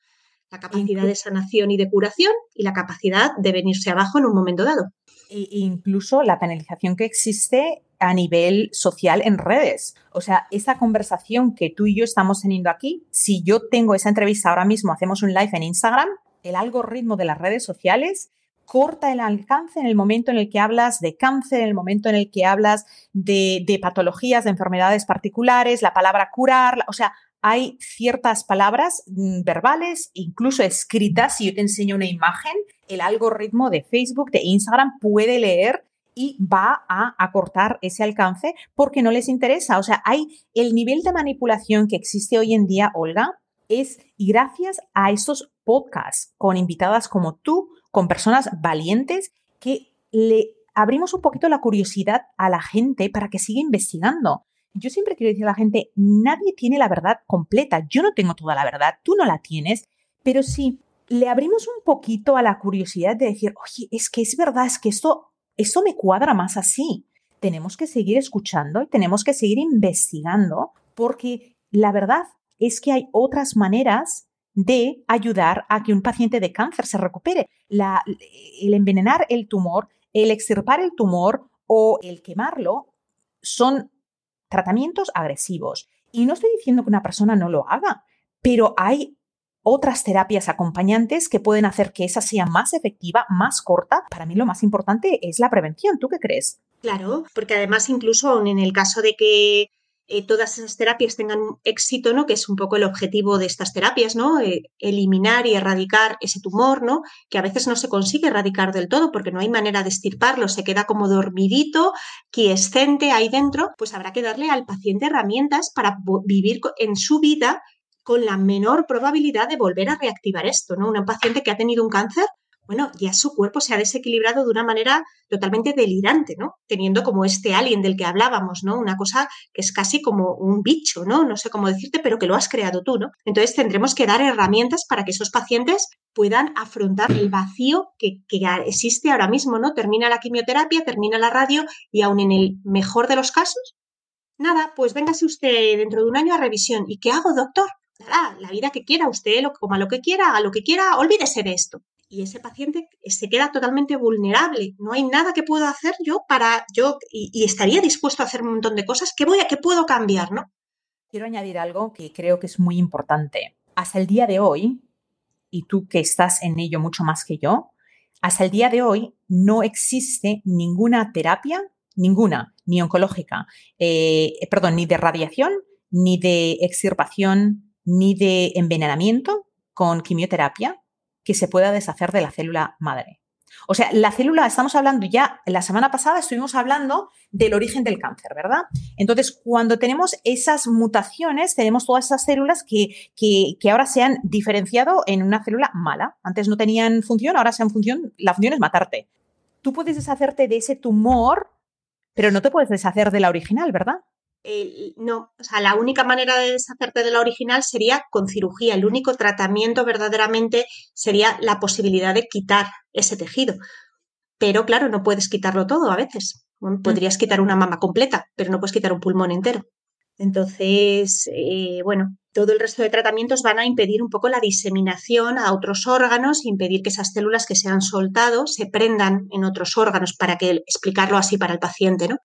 La capacidad de sanación y de curación y la capacidad de venirse abajo en un momento dado. E incluso la penalización que existe a nivel social en redes. O sea, esa conversación que tú y yo estamos teniendo aquí, si yo tengo esa entrevista ahora mismo, hacemos un live en Instagram, el algoritmo de las redes sociales corta el alcance en el momento en el que hablas de cáncer, en el momento en el que hablas de, de patologías, de enfermedades particulares, la palabra curar, o sea, hay ciertas palabras mm, verbales, incluso escritas, si yo te enseño una imagen, el algoritmo de Facebook, de Instagram puede leer y va a acortar ese alcance porque no les interesa. O sea, hay el nivel de manipulación que existe hoy en día, Olga, es gracias a estos podcasts con invitadas como tú, con personas valientes que le abrimos un poquito la curiosidad a la gente para que siga investigando. Yo siempre quiero decir a la gente, nadie tiene la verdad completa. Yo no tengo toda la verdad, tú no la tienes, pero si le abrimos un poquito a la curiosidad de decir, oye, es que es verdad, es que esto, esto me cuadra más así. Tenemos que seguir escuchando y tenemos que seguir investigando porque la verdad es que hay otras maneras de ayudar a que un paciente de cáncer se recupere. El envenenar el tumor, el extirpar el tumor o el quemarlo son tratamientos agresivos. Y no estoy diciendo que una persona no lo haga, pero hay otras terapias acompañantes que pueden hacer que esa sea más efectiva, más corta. Para mí lo más importante es la prevención. ¿Tú qué crees? Claro, porque además incluso en el caso de que eh, todas esas terapias tengan éxito, ¿no? Que es un poco el objetivo de estas terapias, ¿no? Eh, eliminar y erradicar ese tumor, ¿no? Que a veces no se consigue erradicar del todo porque no hay manera de estirparlo, se queda como dormidito, quiescente ahí dentro, pues habrá que darle al paciente herramientas para vivir en su vida con la menor probabilidad de volver a reactivar esto, ¿no? Un paciente que ha tenido un cáncer bueno, ya su cuerpo se ha desequilibrado de una manera totalmente delirante, ¿no? Teniendo como este alien del que hablábamos, ¿no? Una cosa que es casi como un bicho, ¿no? No sé cómo decirte, pero que lo has creado tú, ¿no? Entonces tendremos que dar herramientas para que esos pacientes puedan afrontar el vacío que, existe ahora mismo, ¿no? Termina la quimioterapia, termina la radio y aún en el mejor de los casos, nada, pues véngase usted dentro de un año a revisión. ¿Y qué hago, doctor? Nada, la vida que quiera, usted lo coma lo que quiera, haga lo que quiera, olvídese de esto y ese paciente se queda totalmente vulnerable. No hay nada que pueda hacer yo para yo y, estaría dispuesto a hacer un montón de cosas. ¿Qué voy a qué puedo cambiar, no? Quiero añadir algo que creo que es muy importante. Hasta el día de hoy, y tú que estás en ello mucho más que yo, hasta el día de hoy no existe ninguna terapia, ninguna, ni oncológica, eh, perdón, ni de radiación, ni de extirpación, ni de envenenamiento con quimioterapia que se pueda deshacer de la célula madre. O sea, la célula, estamos hablando ya, la semana pasada estuvimos hablando del origen del cáncer, ¿verdad? Entonces, cuando tenemos esas mutaciones, tenemos todas esas células que, que, ahora se han diferenciado en una célula mala. Antes no tenían función, ahora se función, la función es matarte. Tú puedes deshacerte de ese tumor, pero no te puedes deshacer de la original, ¿verdad? No, o sea, la única manera de deshacerte de la original sería con cirugía. El único tratamiento verdaderamente sería la posibilidad de quitar ese tejido. Pero claro, no puedes quitarlo todo a veces. Mm. podrías quitar una mama completa, pero no puedes quitar un pulmón entero. Entonces, eh, bueno, todo el resto de tratamientos van a impedir un poco la diseminación a otros órganos, impedir que esas células que se han soltado se prendan en otros órganos para que explicarlo así para el paciente, ¿no?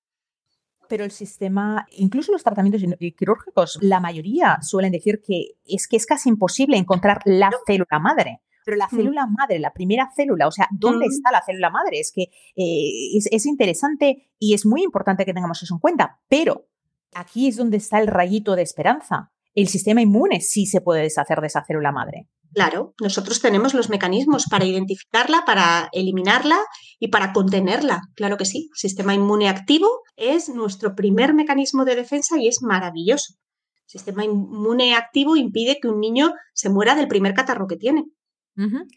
Pero el sistema, incluso los tratamientos quirúrgicos, la mayoría suelen decir que es que es casi imposible encontrar la célula madre. Pero la mm. célula madre, la primera célula, o sea, ¿dónde mm. está la célula madre? Es que eh, es, interesante y es muy importante que tengamos eso en cuenta. Pero aquí es donde está el rayito de esperanza. El sistema inmune sí se puede deshacer de esa célula madre. Claro, nosotros tenemos los mecanismos para identificarla, para eliminarla y para contenerla. Claro que sí. El sistema inmune activo es nuestro primer mecanismo de defensa y es maravilloso. El sistema inmune activo impide que un niño se muera del primer catarro que tiene.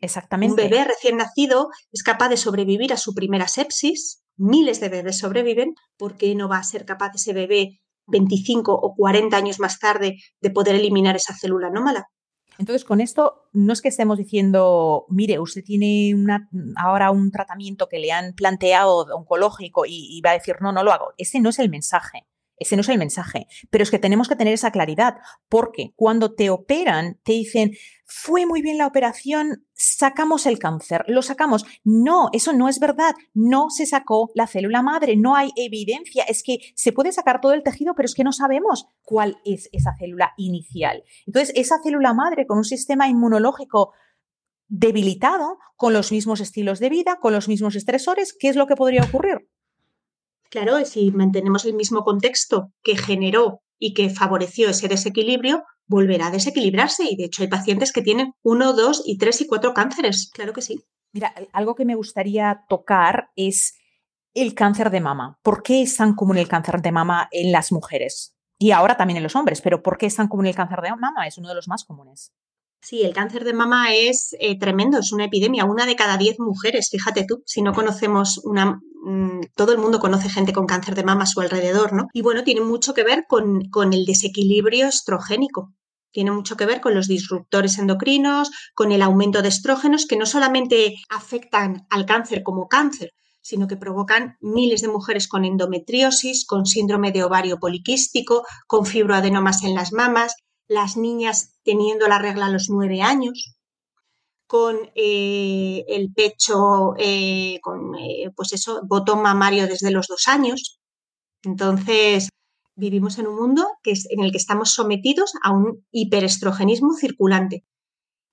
exactamente. Un bebé recién nacido es capaz de sobrevivir a su primera sepsis. Miles de bebés sobreviven. ¿Por qué no va a ser capaz ese bebé 25 o 40 años más tarde de poder eliminar esa célula anómala? Entonces, con esto no es que estemos diciendo, mire, usted tiene una, ahora un tratamiento que le han planteado oncológico y, y va a decir, no, no lo hago. Ese no es el mensaje. Ese no es el mensaje, pero es que tenemos que tener esa claridad, porque cuando te operan, te dicen, fue muy bien la operación, sacamos el cáncer, lo sacamos. No, eso no es verdad, no se sacó la célula madre, no hay evidencia, es que se puede sacar todo el tejido, pero es que no sabemos cuál es esa célula inicial. Entonces, esa célula madre con un sistema inmunológico debilitado, con los mismos estilos de vida, con los mismos estresores, ¿qué es lo que podría ocurrir? Claro, si mantenemos el mismo contexto que generó y que favoreció ese desequilibrio, volverá a desequilibrarse. Y de hecho hay pacientes que tienen uno, dos y tres y cuatro cánceres. Claro que sí. Mira, algo que me gustaría tocar es el cáncer de mama. ¿Por qué es tan común el cáncer de mama en las mujeres? Y ahora también en los hombres, pero ¿por qué es tan común el cáncer de mama? Es uno de los más comunes. Sí, el cáncer de mama es eh, tremendo, es una epidemia. Una de cada diez mujeres, fíjate tú, si no conocemos una... Mm, todo el mundo conoce gente con cáncer de mama a su alrededor, ¿no? Y bueno, tiene mucho que ver con, con el desequilibrio estrogénico. Tiene mucho que ver con los disruptores endocrinos, con el aumento de estrógenos que no solamente afectan al cáncer como cáncer, sino que provocan miles de mujeres con endometriosis, con síndrome de ovario poliquístico, con fibroadenomas en las mamas, las niñas teniendo la regla a los nueve años, con eh, el pecho, eh, con eh, pues eso, botón mamario desde los dos años. Entonces, vivimos en un mundo que es, en el que estamos sometidos a un hiperestrogenismo circulante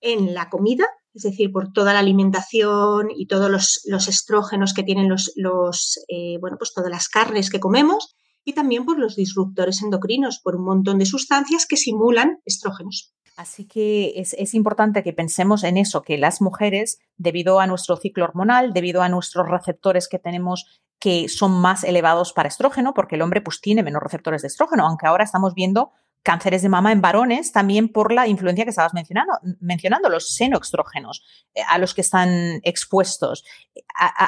en la comida, es decir, por toda la alimentación y todos los, estrógenos que tienen los, los bueno, pues todas las carnes que comemos, y también por los disruptores endocrinos, por un montón de sustancias que simulan estrógenos. Así que es, importante que pensemos en eso, que las mujeres, debido a nuestro ciclo hormonal, debido a nuestros receptores que tenemos que son más elevados para estrógeno, porque el hombre pues tiene menos receptores de estrógeno, aunque ahora estamos viendo cánceres de mama en varones también por la influencia que estabas mencionando, mencionando los senoestrógenos eh, a los que están expuestos.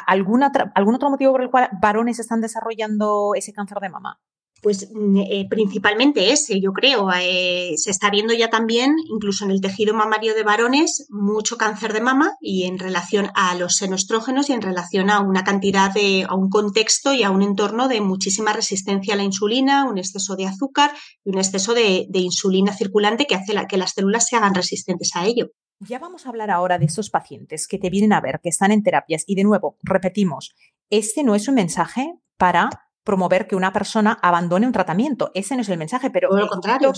¿Algún otro motivo por el cual varones están desarrollando ese cáncer de mama? Pues mm, eh, principalmente ese, yo creo. Eh, se está viendo ya también, incluso en el tejido mamario de varones, mucho cáncer de mama y en relación a los senoestrógenos y en relación a una cantidad de, a un contexto y a un entorno de muchísima resistencia a la insulina, un exceso de azúcar y un exceso de, insulina circulante que hace que las células se hagan resistentes a ello. Ya vamos a hablar ahora de esos pacientes que te vienen a ver, que están en terapias. Y de nuevo, repetimos, este no es un mensaje para promover que una persona abandone un tratamiento. Ese no es el mensaje, pero lo contrario.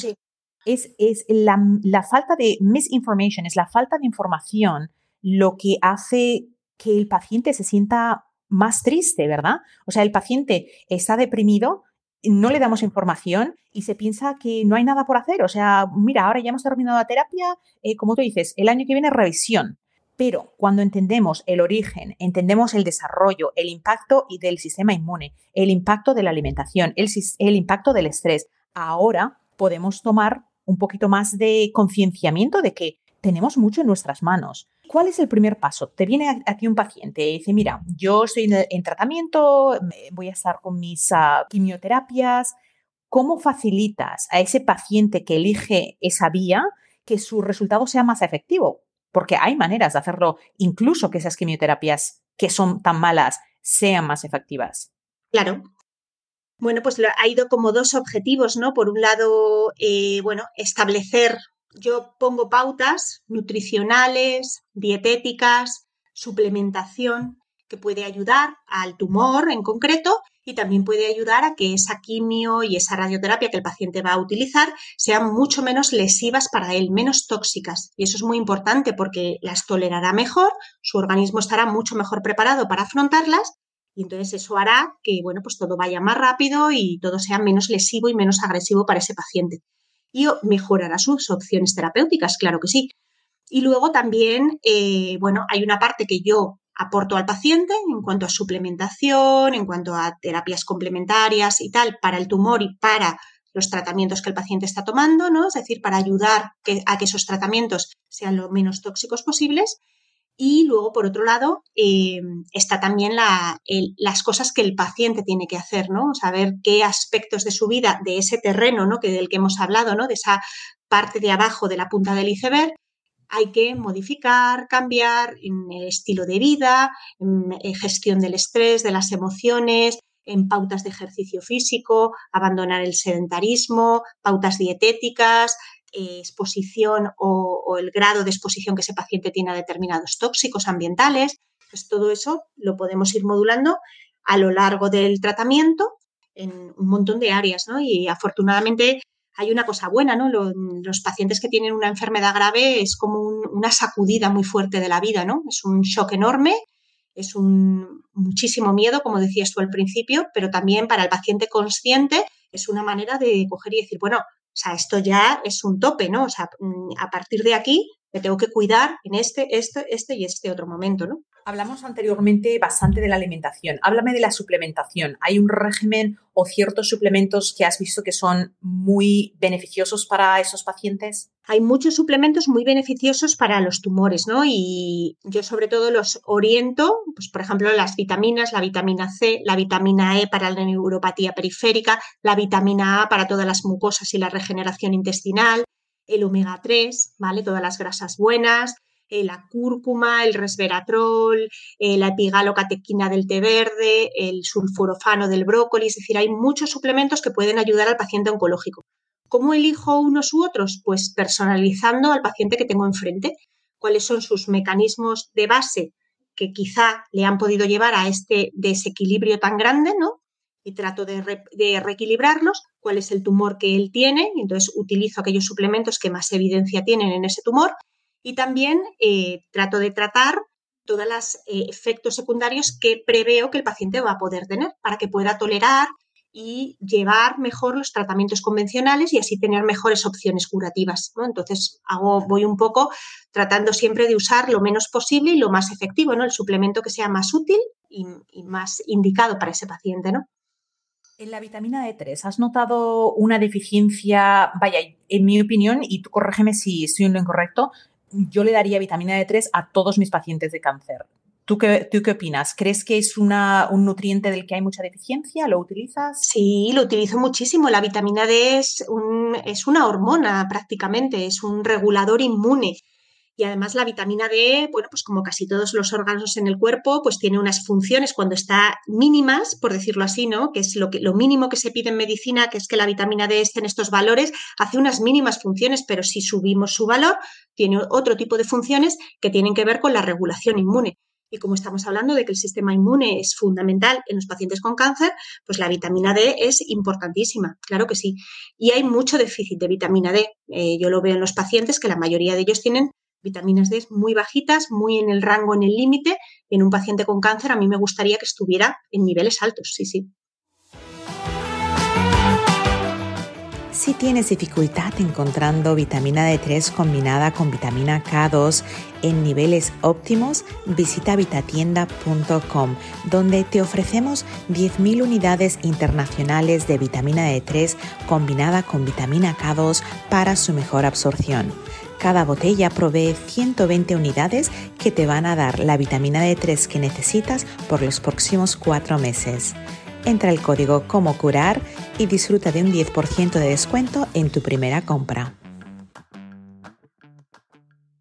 Es, es la, la, falta de misinformation, es la falta de información lo que hace que el paciente se sienta más triste, ¿verdad? O sea, el paciente está deprimido, no le damos información y se piensa que no hay nada por hacer. O sea, mira, ahora ya hemos terminado la terapia, eh, como tú dices, el año que viene revisión. Pero cuando entendemos el origen, entendemos el desarrollo, el impacto del sistema inmune, el impacto de la alimentación, el, impacto del estrés, ahora podemos tomar un poquito más de concienciamiento de que tenemos mucho en nuestras manos. ¿Cuál es el primer paso? Te viene aquí un paciente y dice, mira, yo estoy en, tratamiento, voy a estar con mis ah, quimioterapias. ¿Cómo facilitas a ese paciente que elige esa vía que su resultado sea más efectivo? Porque hay maneras de hacerlo, incluso que esas quimioterapias que son tan malas sean más efectivas. Claro, bueno, pues ha ido como dos objetivos, ¿no? Por un lado, eh, bueno, establecer yo pongo pautas nutricionales, dietéticas, suplementación, que puede ayudar al tumor en concreto y también puede ayudar a que esa quimio y esa radioterapia que el paciente va a utilizar sean mucho menos lesivas para él, menos tóxicas. Y eso es muy importante porque las tolerará mejor, su organismo estará mucho mejor preparado para afrontarlas y entonces eso hará que, bueno, pues todo vaya más rápido y todo sea menos lesivo y menos agresivo para ese paciente y mejorará sus opciones terapéuticas, claro que sí. Y luego también, eh, bueno, hay una parte que yo aporto al paciente en cuanto a suplementación, en cuanto a terapias complementarias y tal, para el tumor y para los tratamientos que el paciente está tomando, ¿no? Es decir, para ayudar a que esos tratamientos sean lo menos tóxicos posibles. Y luego, por otro lado, eh, está también las cosas que el paciente tiene que hacer, ¿no? Saber qué aspectos de su vida, de ese terreno, ¿no? Que del que hemos hablado, ¿no? De esa parte de abajo de la punta del iceberg, hay que modificar, cambiar en estilo de vida, en gestión del estrés, de las emociones, en pautas de ejercicio físico, abandonar el sedentarismo, pautas dietéticas, eh, exposición o, el grado de exposición que ese paciente tiene a determinados tóxicos ambientales. Pues todo eso lo podemos ir modulando a lo largo del tratamiento en un montón de áreas, ¿no? Y afortunadamente hay una cosa buena, ¿no? Los, pacientes que tienen una enfermedad grave es como una sacudida muy fuerte de la vida, ¿no? Es un shock enorme, es un muchísimo miedo, como decías tú al principio, pero también para el paciente consciente es una manera de coger y decir, bueno, o sea, esto ya es un tope, ¿no? O sea, mm, a partir de aquí me tengo que cuidar en este, este, este y este otro momento, ¿no? Hablamos anteriormente bastante de la alimentación. Háblame de la suplementación. ¿Hay un régimen o ciertos suplementos que has visto que son muy beneficiosos para esos pacientes? Hay muchos suplementos muy beneficiosos para los tumores, ¿no? Y yo sobre todo los oriento, pues por ejemplo, las vitaminas, la vitamina C, la vitamina E para la neuropatía periférica, la vitamina A para todas las mucosas y la regeneración intestinal, el omega 3, ¿vale? Todas las grasas buenas, eh, la cúrcuma, el resveratrol, eh, la epigalocatequina del té verde, el sulforofano del brócoli, es decir, hay muchos suplementos que pueden ayudar al paciente oncológico. ¿Cómo elijo unos u otros? Pues personalizando al paciente que tengo enfrente, cuáles son sus mecanismos de base que quizá le han podido llevar a este desequilibrio tan grande, ¿no? Y trato de, de reequilibrarlos, cuál es el tumor que él tiene, y entonces utilizo aquellos suplementos que más evidencia tienen en ese tumor y también eh, trato de tratar todos los eh, efectos secundarios que preveo que el paciente va a poder tener para que pueda tolerar y llevar mejor los tratamientos convencionales y así tener mejores opciones curativas. Entonces, hago, voy un poco tratando siempre de usar lo menos posible y lo más efectivo, ¿no? El suplemento que sea más útil y, y más indicado para ese paciente, ¿no? En la vitamina D3, ¿has notado una deficiencia? Vaya, en mi opinión, y tú corrígeme si estoy en lo incorrecto, yo le daría vitamina D3 a todos mis pacientes de cáncer. ¿Tú qué, ¿Tú qué opinas? ¿Crees que es una, un nutriente del que hay mucha deficiencia? ¿Lo utilizas? Sí, lo utilizo muchísimo. La vitamina D es, un, es una hormona prácticamente, es un regulador inmune. Y además la vitamina D, bueno, pues como casi todos los órganos en el cuerpo, pues tiene unas funciones cuando está mínimas, por decirlo así, ¿no? Que es lo, que, lo mínimo que se pide en medicina, que es que la vitamina D esté en estos valores, hace unas mínimas funciones, pero si subimos su valor, tiene otro tipo de funciones que tienen que ver con la regulación inmune. Y como estamos hablando de que el sistema inmune es fundamental en los pacientes con cáncer, pues la vitamina D es importantísima, claro que sí. Y hay mucho déficit de vitamina D. Eh, yo lo veo en los pacientes que la mayoría de ellos tienen vitaminas D muy bajitas, muy en el rango, en el límite. En un paciente con cáncer a mí me gustaría que estuviera en niveles altos, sí, sí. Si tienes dificultad encontrando vitamina D3 combinada con vitamina K2 en niveles óptimos, visita vitatienda.com, donde te ofrecemos 10.000 unidades internacionales de vitamina D3 combinada con vitamina K2 para su mejor absorción. Cada botella provee 120 unidades que te van a dar la vitamina D3 que necesitas por los próximos cuatro meses. Entra el código Como Curar y disfruta de un 10% de descuento en tu primera compra.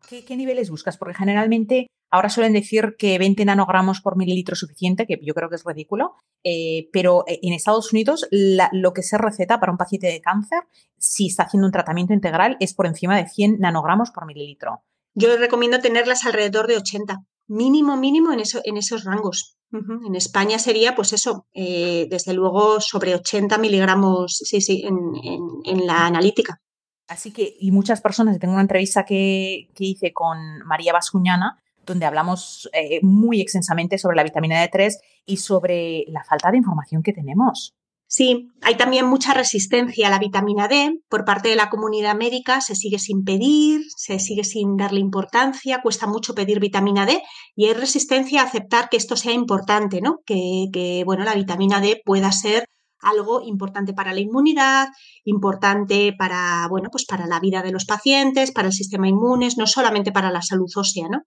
¿Qué, niveles buscas? Porque generalmente ahora suelen decir que 20 nanogramos por mililitro es suficiente, que yo creo que es ridículo, eh, pero eh, en Estados Unidos lo que se receta para un paciente de cáncer, si está haciendo un tratamiento integral, es por encima de 100 nanogramos por mililitro. Yo recomiendo tenerlas alrededor de 80, mínimo, mínimo en, eso, en esos rangos. En España sería, pues eso, eh, desde luego sobre 80 miligramos sí, sí, en la analítica. Así que, y muchas personas, tengo una entrevista que, hice con María Bascuñana, donde hablamos eh, muy extensamente sobre la vitamina D3 y sobre la falta de información que tenemos. Sí, hay también mucha resistencia a la vitamina D por parte de la comunidad médica, se sigue sin pedir, se sigue sin darle importancia, cuesta mucho pedir vitamina D y hay resistencia a aceptar que esto sea importante, ¿no? Que, que bueno, la vitamina D pueda ser algo importante para la inmunidad, importante para, bueno, pues para la vida de los pacientes, para el sistema inmune, no solamente para la salud ósea, ¿no?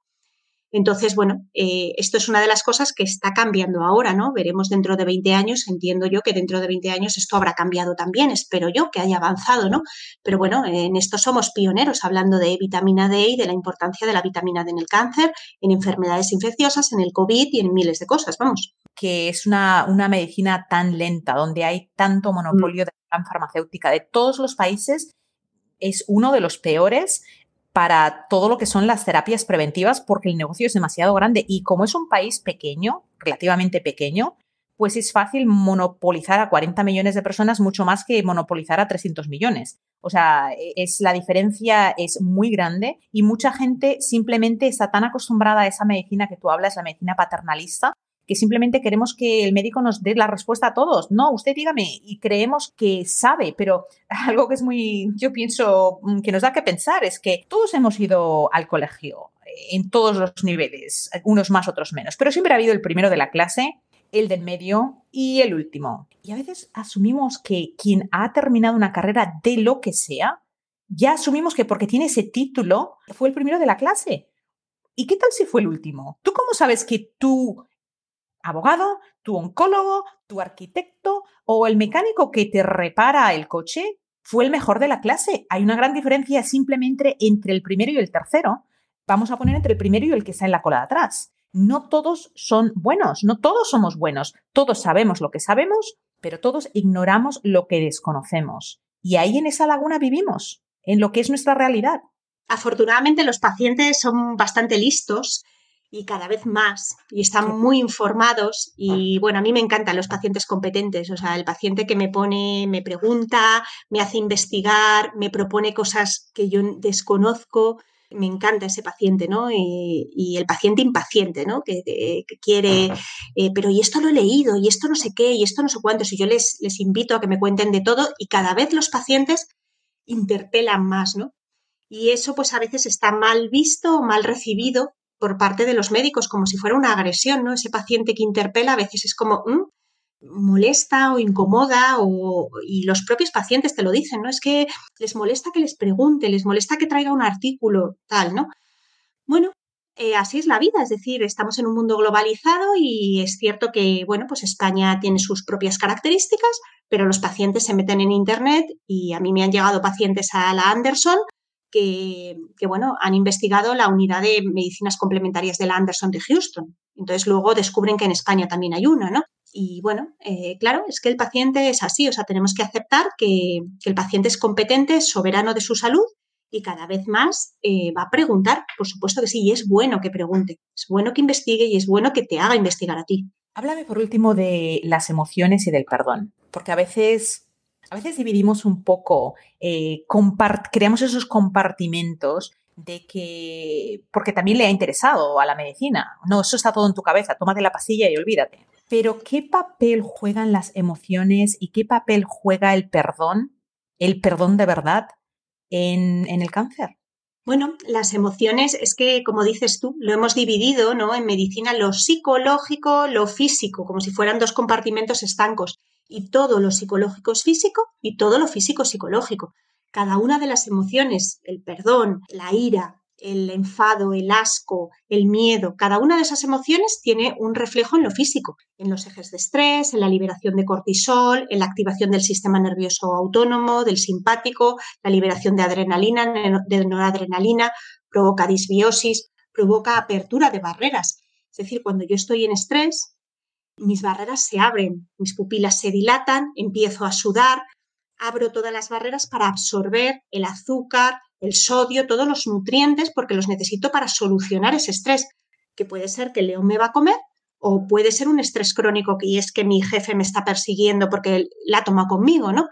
Entonces, bueno, eh, esto es una de las cosas que está cambiando ahora, ¿no? Veremos dentro de 20 años, entiendo yo que dentro de 20 años esto habrá cambiado también, espero yo que haya avanzado, ¿no? Pero bueno, en esto somos pioneros hablando de vitamina D y de la importancia de la vitamina D en el cáncer, en enfermedades infecciosas, en el COVID y en miles de cosas, vamos. Que es una, una medicina tan lenta, donde hay tanto monopolio mm. de la farmacéutica de todos los países, es uno de los peores para todo lo que son las terapias preventivas porque el negocio es demasiado grande y como es un país pequeño, relativamente pequeño, pues es fácil monopolizar a 40 millones de personas mucho más que monopolizar a 300 millones. O sea, es, la diferencia es muy grande y mucha gente simplemente está tan acostumbrada a esa medicina que tú hablas, la medicina paternalista, que simplemente queremos que el médico nos dé la respuesta a todos. No, usted dígame, y creemos que sabe, pero (laughs) algo que es muy, yo pienso, mm, que nos da que pensar es que todos hemos ido al colegio eh, en todos los niveles, unos más, otros menos, pero siempre ha habido el primero de la clase, el del medio y el último. Y a veces asumimos que quien ha terminado una carrera de lo que sea, ya asumimos que porque tiene ese título fue el primero de la clase. ¿Y qué tal si fue el último? ¿Tú cómo sabes que tú abogado, tu oncólogo, tu arquitecto o el mecánico que te repara el coche fue el mejor de la clase. Hay una gran diferencia simplemente entre el primero y el tercero. Vamos a poner entre el primero y el que está en la cola de atrás. No todos son buenos, no todos somos buenos. Todos sabemos lo que sabemos, pero todos ignoramos lo que desconocemos. Y ahí en esa laguna vivimos, en lo que es nuestra realidad. Afortunadamente los pacientes son bastante listos y cada vez más y están muy informados y bueno, a mí me encantan los pacientes competentes, o sea, el paciente que me pone, me pregunta, me hace investigar, me propone cosas que yo desconozco, me encanta ese paciente, ¿no? Y, el paciente impaciente, ¿no? Que, quiere, eh, pero y esto lo he leído, y esto no sé qué, y esto no sé cuántos, y yo les, les invito a que me cuenten de todo y cada vez los pacientes interpelan más, ¿no? Y eso pues a veces está mal visto o mal recibido por parte de los médicos, como si fuera una agresión, ¿no? Ese paciente que interpela a veces es como mm, molesta o incomoda o, y los propios pacientes te lo dicen, ¿no? Es que les molesta que les pregunte, les molesta que traiga un artículo, tal, ¿no? Bueno, eh, así es la vida, es decir, estamos en un mundo globalizado y es cierto que, bueno, pues España tiene sus propias características, pero los pacientes se meten en Internet y a mí me han llegado pacientes a la Anderson que, bueno, han investigado la unidad de medicinas complementarias de la Anderson de Houston. Entonces luego descubren que en España también hay una, ¿no? Y bueno, eh, claro, es que el paciente es así, o sea, tenemos que aceptar que, el paciente es competente, soberano de su salud y cada vez más eh, va a preguntar, por supuesto que sí, y es bueno que pregunte, es bueno que investigue y es bueno que te haga investigar a ti. Háblame por último de las emociones y del perdón, porque a veces, a veces dividimos un poco, eh, creamos esos compartimentos de que, porque también le ha interesado a la medicina. No, eso está todo en tu cabeza, tómate la pastilla y olvídate. Pero ¿qué papel juegan las emociones y qué papel juega el perdón, el perdón de verdad en, en el cáncer? Bueno, las emociones es que, como dices tú, lo hemos dividido ¿no? en medicina lo psicológico, lo físico, como si fueran dos compartimentos estancos. Y todo lo psicológico es físico y todo lo físico es psicológico. Cada una de las emociones, el perdón, la ira, el enfado, el asco, el miedo, cada una de esas emociones tiene un reflejo en lo físico, en los ejes de estrés, en la liberación de cortisol, en la activación del sistema nervioso autónomo, del simpático, la liberación de adrenalina, de noradrenalina, provoca disbiosis, provoca apertura de barreras. Es decir, cuando yo estoy en estrés, mis barreras se abren, mis pupilas se dilatan, empiezo a sudar, abro todas las barreras para absorber el azúcar, el sodio, todos los nutrientes, porque los necesito para solucionar ese estrés, que puede ser que el león me va a comer o puede ser un estrés crónico que es que mi jefe me está persiguiendo porque la toma conmigo, ¿no?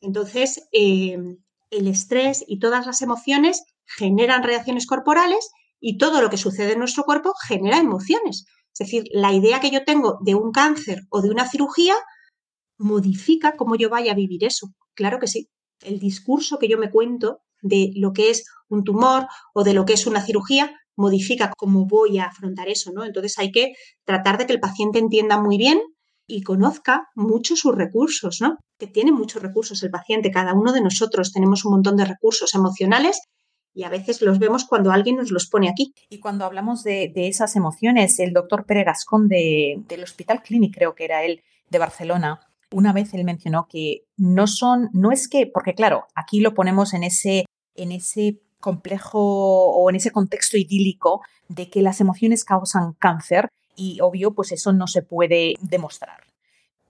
Entonces, em, el estrés y todas las emociones generan reacciones corporales y todo lo que sucede en nuestro cuerpo genera emociones. Es decir, la idea que yo tengo de un cáncer o de una cirugía modifica cómo yo vaya a vivir eso. Claro que sí. El discurso que yo me cuento de lo que es un tumor o de lo que es una cirugía modifica cómo voy a afrontar eso, ¿no? Entonces hay que tratar de que el paciente entienda muy bien y conozca mucho sus recursos, ¿no? Que tiene muchos recursos el paciente, cada uno de nosotros tenemos un montón de recursos emocionales y a veces los vemos cuando alguien nos los pone aquí. Y cuando hablamos de, esas emociones, el doctor Pere Gascón del Hospital Clínic, creo que era él, de Barcelona, una vez él mencionó que no son, no es que, porque claro, aquí lo ponemos en ese, en ese complejo o en ese contexto idílico de que las emociones causan cáncer y obvio, pues eso no se puede demostrar.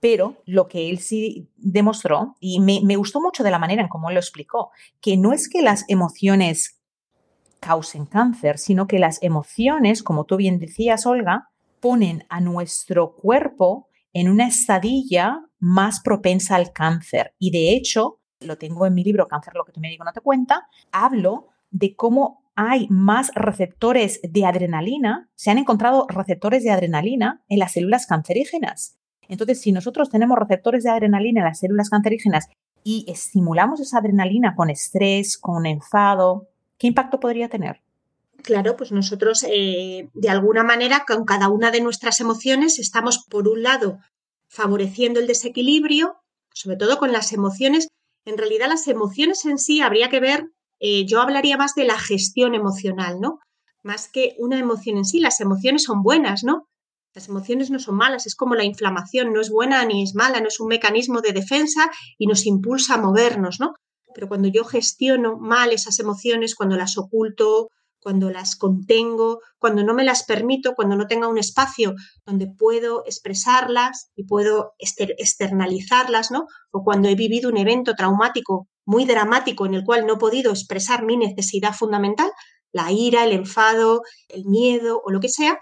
Pero lo que él sí demostró, y me, gustó mucho de la manera en cómo él lo explicó, que no es que las emociones causen cáncer, sino que las emociones, como tú bien decías, Olga, ponen a nuestro cuerpo en una estadilla más propensa al cáncer. Y de hecho, lo tengo en mi libro Cáncer, lo que tu médico no te cuenta, hablo de cómo hay más receptores de adrenalina, se han encontrado receptores de adrenalina en las células cancerígenas. Entonces, si nosotros tenemos receptores de adrenalina en las células cancerígenas y estimulamos esa adrenalina con estrés, con enfado, ¿qué impacto podría tener? Claro, pues nosotros eh, de alguna manera con cada una de nuestras emociones estamos por un lado favoreciendo el desequilibrio, sobre todo con las emociones. En realidad las emociones en sí habría que ver, eh, yo hablaría más de la gestión emocional, ¿no? Más que una emoción en sí, las emociones son buenas, ¿no? Las emociones no son malas, es como la inflamación, no es buena ni es mala, no es un mecanismo de defensa y nos impulsa a movernos, ¿no? Pero cuando yo gestiono mal esas emociones, cuando las oculto, cuando las contengo, cuando no me las permito, cuando no tenga un espacio donde puedo expresarlas y puedo externalizarlas, ¿no? O cuando he vivido un evento traumático muy dramático en el cual no he podido expresar mi necesidad fundamental, la ira, el enfado, el miedo o lo que sea,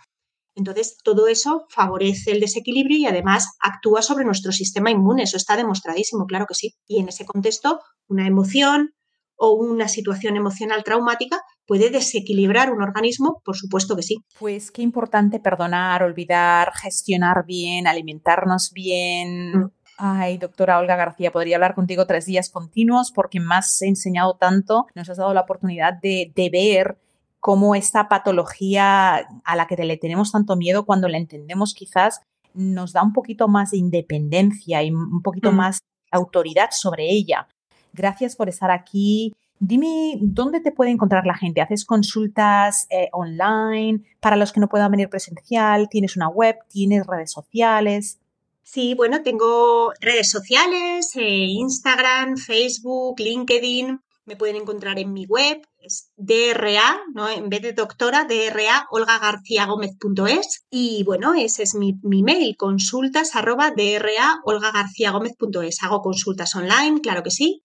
entonces todo eso favorece el desequilibrio y además actúa sobre nuestro sistema inmune, eso está demostradísimo, claro que sí. Y en ese contexto, una emoción, o una situación emocional traumática puede desequilibrar un organismo, por supuesto que sí. Pues qué importante perdonar, olvidar, gestionar bien, alimentarnos bien. Mm. Ay, doctora Olga García, podría hablar contigo tres días continuos porque me has enseñado tanto, nos has dado la oportunidad de, de ver cómo esta patología a la que le tenemos tanto miedo cuando la entendemos quizás nos da un poquito más de independencia y un poquito mm. más autoridad sobre ella. Gracias por estar aquí. Dime, ¿dónde te puede encontrar la gente? ¿Haces consultas eh, online para los que no puedan venir presencial? ¿Tienes una web? ¿Tienes redes sociales? Sí, bueno, tengo redes sociales, eh, Instagram, Facebook, LinkedIn. Me pueden encontrar en mi web, es DRA, ¿no? en vez de doctora, DRA, olgagarciagomez.es. Y bueno, ese es mi, mi mail, consultas arroba DRA, olgagarciagomez.es. Hago consultas online, claro que sí.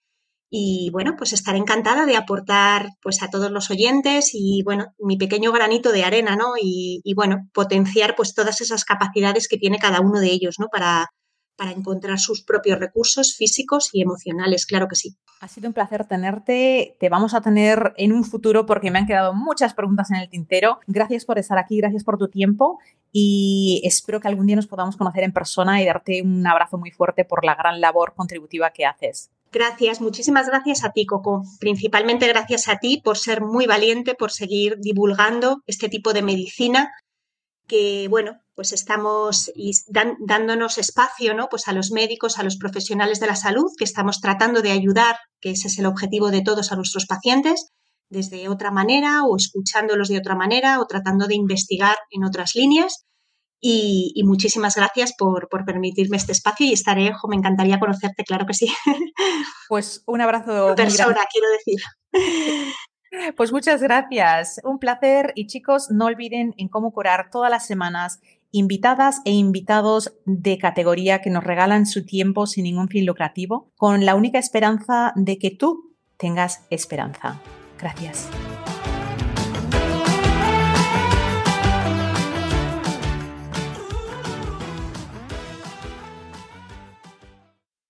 Y bueno, pues estaré encantada de aportar pues a todos los oyentes y bueno, mi pequeño granito de arena, ¿no? Y, y bueno, potenciar pues todas esas capacidades que tiene cada uno de ellos, ¿no? Para, para encontrar sus propios recursos físicos y emocionales, claro que sí. Ha sido un placer tenerte. Te vamos a tener en un futuro porque me han quedado muchas preguntas en el tintero. Gracias por estar aquí, gracias por tu tiempo y espero que algún día nos podamos conocer en persona y darte un abrazo muy fuerte por la gran labor contributiva que haces. Gracias, muchísimas gracias a ti, Coco. Principalmente gracias a ti por ser muy valiente, por seguir divulgando este tipo de medicina que, bueno, pues estamos dándonos espacio, ¿no? Pues a los médicos, a los profesionales de la salud, que estamos tratando de ayudar, que ese es el objetivo de todos a nuestros pacientes, desde otra manera o escuchándolos de otra manera o tratando de investigar en otras líneas. Y, muchísimas gracias por, permitirme este espacio y estaré, ojo, me encantaría conocerte, claro que sí. (laughs) Pues un abrazo. persona, quiero decir. Pues muchas gracias, un placer y chicos, no olviden en cómo curar todas las semanas invitadas e invitados de categoría que nos regalan su tiempo sin ningún fin lucrativo, con la única esperanza de que tú tengas esperanza. Gracias.